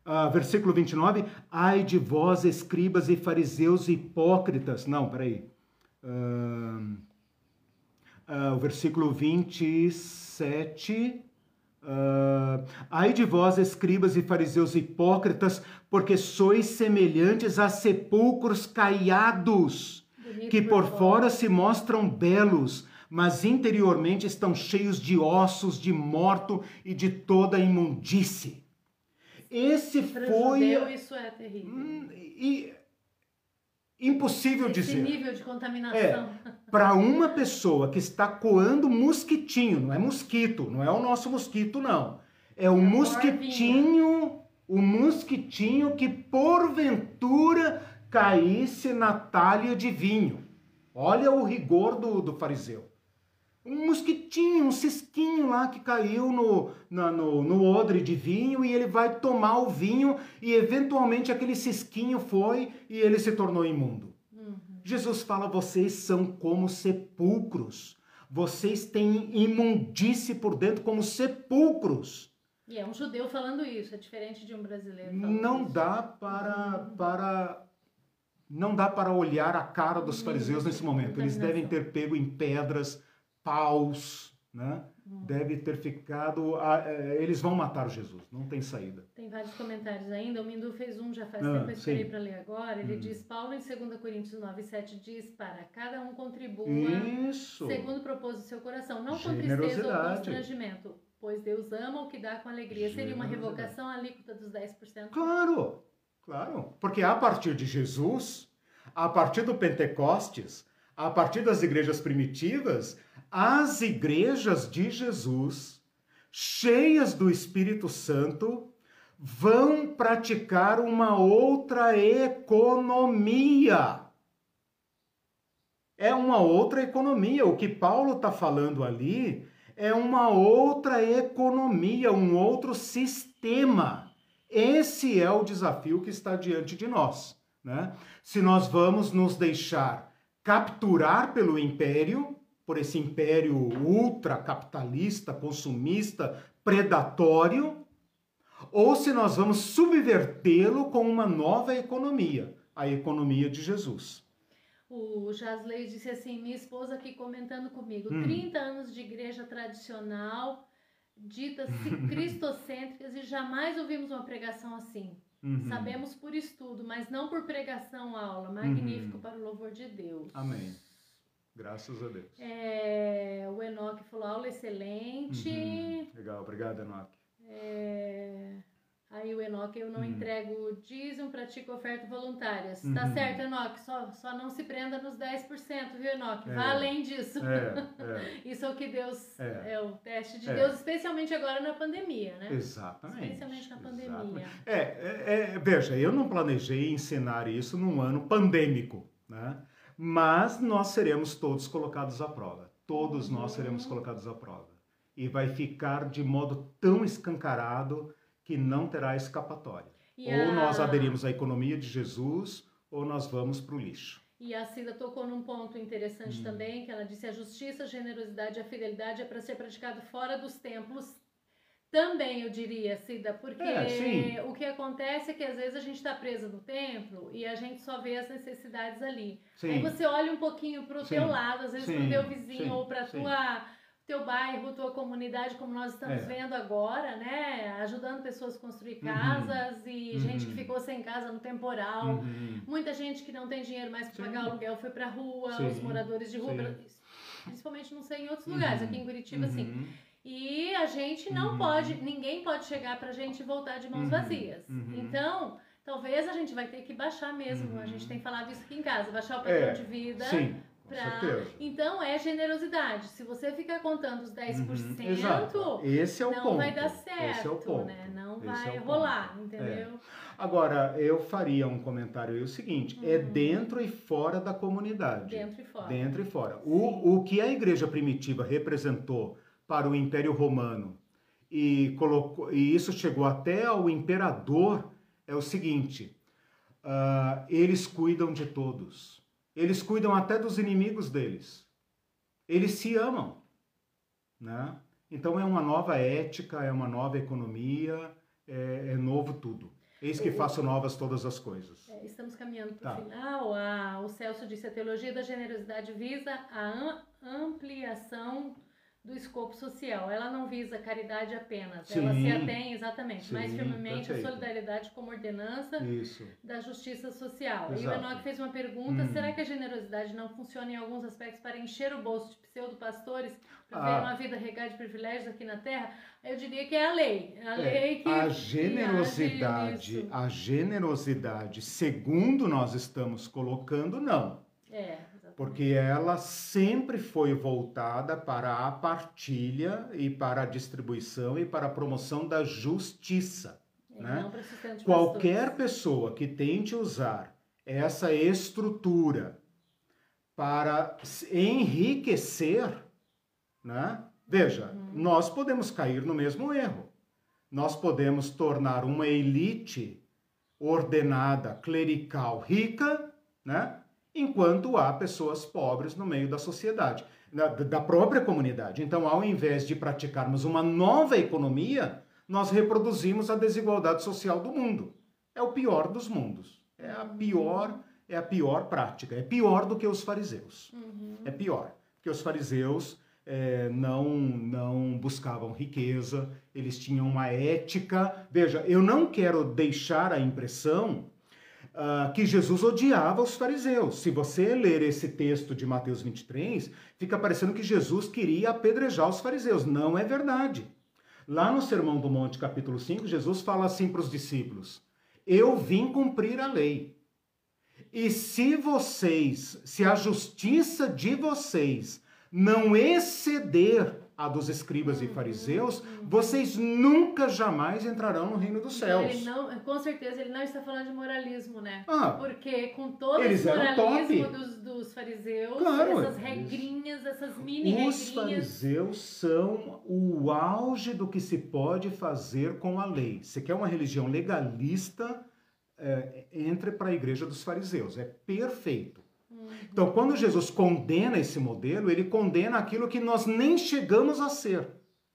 uh, versículo 29, ai de vós, escribas e fariseus hipócritas. Não, peraí. Uh, uh, o versículo 27. Uh, Ai de vós, escribas e fariseus hipócritas, porque sois semelhantes a sepulcros caiados, que por fora se mostram belos, mas interiormente estão cheios de ossos, de morto e de toda imundície. Esse Para foi. Judeu, isso é terrível. Hum, e impossível Esse dizer. nível de contaminação. É, *laughs* para uma pessoa que está coando mosquitinho, não é mosquito, não é o nosso mosquito, não. É o é mosquitinho, o mosquitinho que porventura caísse na talha de vinho. Olha o rigor do, do fariseu. Um mosquitinho, um cisquinho lá que caiu no, na, no, no odre de vinho e ele vai tomar o vinho e eventualmente aquele cisquinho foi e ele se tornou imundo. Jesus fala: vocês são como sepulcros. Vocês têm imundície por dentro como sepulcros. E é um judeu falando isso, é diferente de um brasileiro. Não isso. dá para, para não dá para olhar a cara dos fariseus nesse momento. Eles devem ter pego em pedras paus, né? Deve ter ficado. É, eles vão matar Jesus, não tem saída. Tem vários comentários ainda. O Mindu fez um já faz ah, tempo, eu esperei para ler agora. Ele hum. diz: Paulo, em 2 Coríntios 9, 7, diz para cada um contribua Isso. segundo o seu coração, não com tristeza ou constrangimento, pois Deus ama o que dá com alegria. Seria uma revocação alíquota dos 10%? Claro, claro. Porque a partir de Jesus, a partir do Pentecostes, a partir das igrejas primitivas, as igrejas de Jesus, cheias do Espírito Santo, vão praticar uma outra economia. É uma outra economia. O que Paulo está falando ali é uma outra economia, um outro sistema. Esse é o desafio que está diante de nós. Né? Se nós vamos nos deixar capturar pelo império, por esse império ultracapitalista, consumista, predatório, ou se nós vamos subvertê-lo com uma nova economia, a economia de Jesus. O Jasley disse assim: minha esposa aqui comentando comigo, hum. 30 anos de igreja tradicional, ditas *laughs* cristocêntricas, e jamais ouvimos uma pregação assim. Uhum. Sabemos por estudo, mas não por pregação aula. Magnífico uhum. para o louvor de Deus. Amém. Graças a Deus. É, o Enoque falou aula excelente. Uhum. Legal, obrigado, Enoque. É... Aí o Enoque, eu não hum. entrego dízimo, pratico oferta voluntárias. Tá uhum. Tá certo, Enoque, só, só não se prenda nos 10%, viu, Enoque? É. Vá além disso. É, *laughs* é. Isso é o que Deus, é, é o teste de é. Deus, especialmente agora na pandemia, né? Exatamente. Especialmente na pandemia. É, é, veja, eu não planejei ensinar isso num ano pandêmico, né? Mas nós seremos todos colocados à prova. Todos nós seremos colocados à prova e vai ficar de modo tão escancarado que não terá escapatória. E ou nós aderimos à economia de Jesus, ou nós vamos para o lixo. E a Cida tocou num ponto interessante hum. também, que ela disse a justiça, a generosidade e a fidelidade é para ser praticado fora dos templos. Também eu diria, Cida, porque é, o que acontece é que às vezes a gente está presa no templo e a gente só vê as necessidades ali. Sim. Aí você olha um pouquinho para o teu lado, às vezes para o teu vizinho sim. ou para tua teu bairro, tua comunidade, como nós estamos é. vendo agora, né? Ajudando pessoas a construir uhum. casas uhum. e uhum. gente que ficou sem casa no temporal. Uhum. Muita gente que não tem dinheiro mais para pagar aluguel foi para rua, Sim. os moradores de rua, principalmente não sei em outros lugares, aqui em Curitiba, assim. Uhum. E a gente não uhum. pode, ninguém pode chegar pra gente e voltar de mãos vazias. Então, talvez a gente vai ter que baixar mesmo. A gente tem falado isso aqui em casa, baixar o padrão é. de vida. Sim Pra... Então é generosidade. Se você ficar contando os 10%, uhum, Esse é o não ponto. vai dar certo, Esse é o ponto. né? Não Esse vai é rolar, entendeu? É. Agora, eu faria um comentário aí o seguinte, é uhum. é dentro e fora da comunidade. Dentro e fora. Dentro e fora. O, o que a igreja primitiva representou para o Império Romano e, colocou, e isso chegou até ao imperador é o seguinte, uh, eles cuidam de todos eles cuidam até dos inimigos deles. Eles se amam, né? Então é uma nova ética, é uma nova economia, é, é novo tudo. Eis que faço novas todas as coisas. É, estamos caminhando para o tá. final. A, o Celso disse: a teologia da generosidade visa a ampliação do escopo social. Ela não visa caridade apenas, Sim. ela se atém exatamente Sim, mais firmemente perfeito. a solidariedade como ordenança Isso. da justiça social. Exato. E o Enoch fez uma pergunta: hum. será que a generosidade não funciona em alguns aspectos para encher o bolso de pseudo-pastores para ah. uma vida regada de privilégios aqui na Terra? Eu diria que é a lei. A é, lei que. A generosidade, a generosidade, segundo nós estamos colocando, não. É porque ela sempre foi voltada para a partilha e para a distribuição e para a promoção da justiça. É, né? Qualquer pessoa que tente usar essa estrutura para enriquecer, né? veja, uhum. nós podemos cair no mesmo erro. Nós podemos tornar uma elite ordenada, clerical, rica, né? Enquanto há pessoas pobres no meio da sociedade, da própria comunidade. Então, ao invés de praticarmos uma nova economia, nós reproduzimos a desigualdade social do mundo. É o pior dos mundos. É a pior, é a pior prática. É pior do que os fariseus. Uhum. É pior, porque os fariseus é, não não buscavam riqueza, eles tinham uma ética. Veja, eu não quero deixar a impressão uh, que Jesus odiava os fariseus. Se você ler esse texto de Mateus 23, fica parecendo que Jesus queria apedrejar os fariseus. Não é verdade. Lá no Sermão do Monte, capítulo 5, Jesus fala assim para os discípulos: Eu vim cumprir a lei. E se vocês, se a justiça de vocês não exceder a dos escribas e fariseus, vocês nunca jamais entrarão no reino dos então, céus. Ele não, com certeza ele não está falando de moralismo, né? Ah, Porque com todo esse moralismo dos, dos, fariseus, claro, essas regrinhas, essas mini regrinhas... Os fariseus são o auge do que se pode fazer com a lei. Você quer uma religião legalista, é, entre para a igreja dos fariseus. É perfeito. Então, quando Jesus condena esse modelo, ele condena aquilo que nós nem chegamos a ser.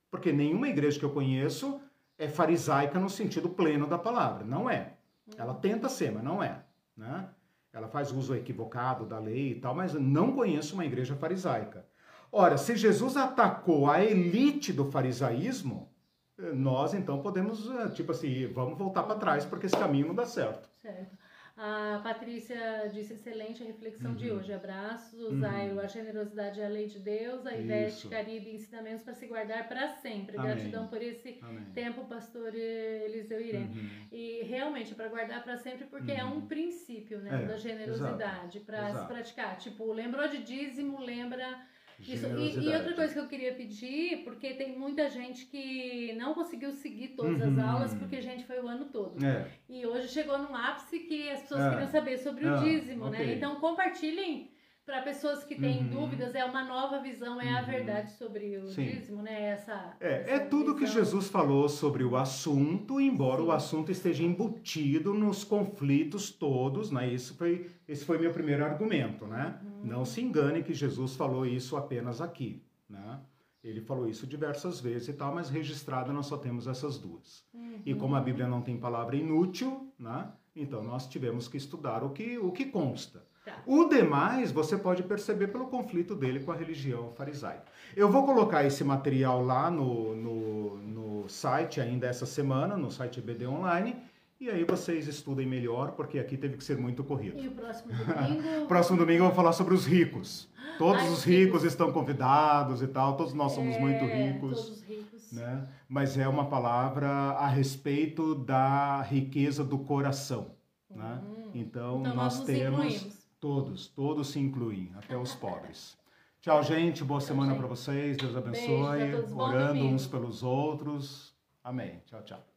Porque nenhuma igreja que eu conheço é farisaica no sentido pleno da palavra. Não é. Ela tenta ser, mas não é. Né? Ela faz uso equivocado da lei e tal, mas não conheço uma igreja farisaica. Ora, se Jesus atacou a elite do farisaísmo, nós então podemos, eh, tipo assim, vamos voltar para trás porque esse caminho não dá certo. Certo. A Patrícia disse excelente a reflexão uhum. de hoje. Abraços, uhum. Zairo, a generosidade é a lei de Deus, a Ivete Caribe, ensinamentos para se guardar para sempre. Amém. Gratidão por esse Amém. tempo, pastor Eliseu Irene. Uhum. E realmente, para guardar para sempre, porque é um uhum. princípio né, é, da generosidade para se praticar. Tipo, lembrou de dízimo, lembra isso. E, e, outra coisa que eu queria pedir, porque tem muita gente que não conseguiu seguir todas uhum. as aulas, porque a gente foi o ano todo. É. E hoje chegou num ápice que as pessoas é. queriam saber sobre o ah, dízimo, né? okay. né? Então compartilhem para pessoas que têm uhum. dúvidas, é uma nova visão, é a uhum. verdade sobre o Sim. dízimo, né? Essa, é, essa é tudo visão. que Jesus falou sobre o assunto, embora Sim. o assunto esteja embutido nos conflitos todos, né? Isso foi, esse foi meu primeiro argumento, né? Uhum. Não se engane que Jesus falou isso apenas aqui, né? Ele falou isso diversas vezes e tal, mas registrada nós só temos essas duas. Uhum. E como a Bíblia não tem palavra inútil, né? Então nós tivemos que estudar o que, o que consta. Tá. O demais você pode perceber pelo conflito dele com a religião farisaica. Eu vou colocar esse material lá no, no, no site ainda essa semana, no site BD Online. E aí vocês estudem melhor, porque aqui teve que ser muito corrido. E o próximo domingo? *laughs* próximo domingo eu vou falar sobre os ricos. Todos Ai, os ricos estão convidados e tal, todos nós somos é, muito ricos. Todos ricos. Né? Mas é uma palavra a respeito da riqueza do coração. Né? Hum. Então, então, nós, nós temos. Incluímos. Todos, todos se incluem, até os pobres. Tchau, gente. Boa semana para vocês. Deus abençoe. Orando uns pelos outros. Amém. Tchau, tchau.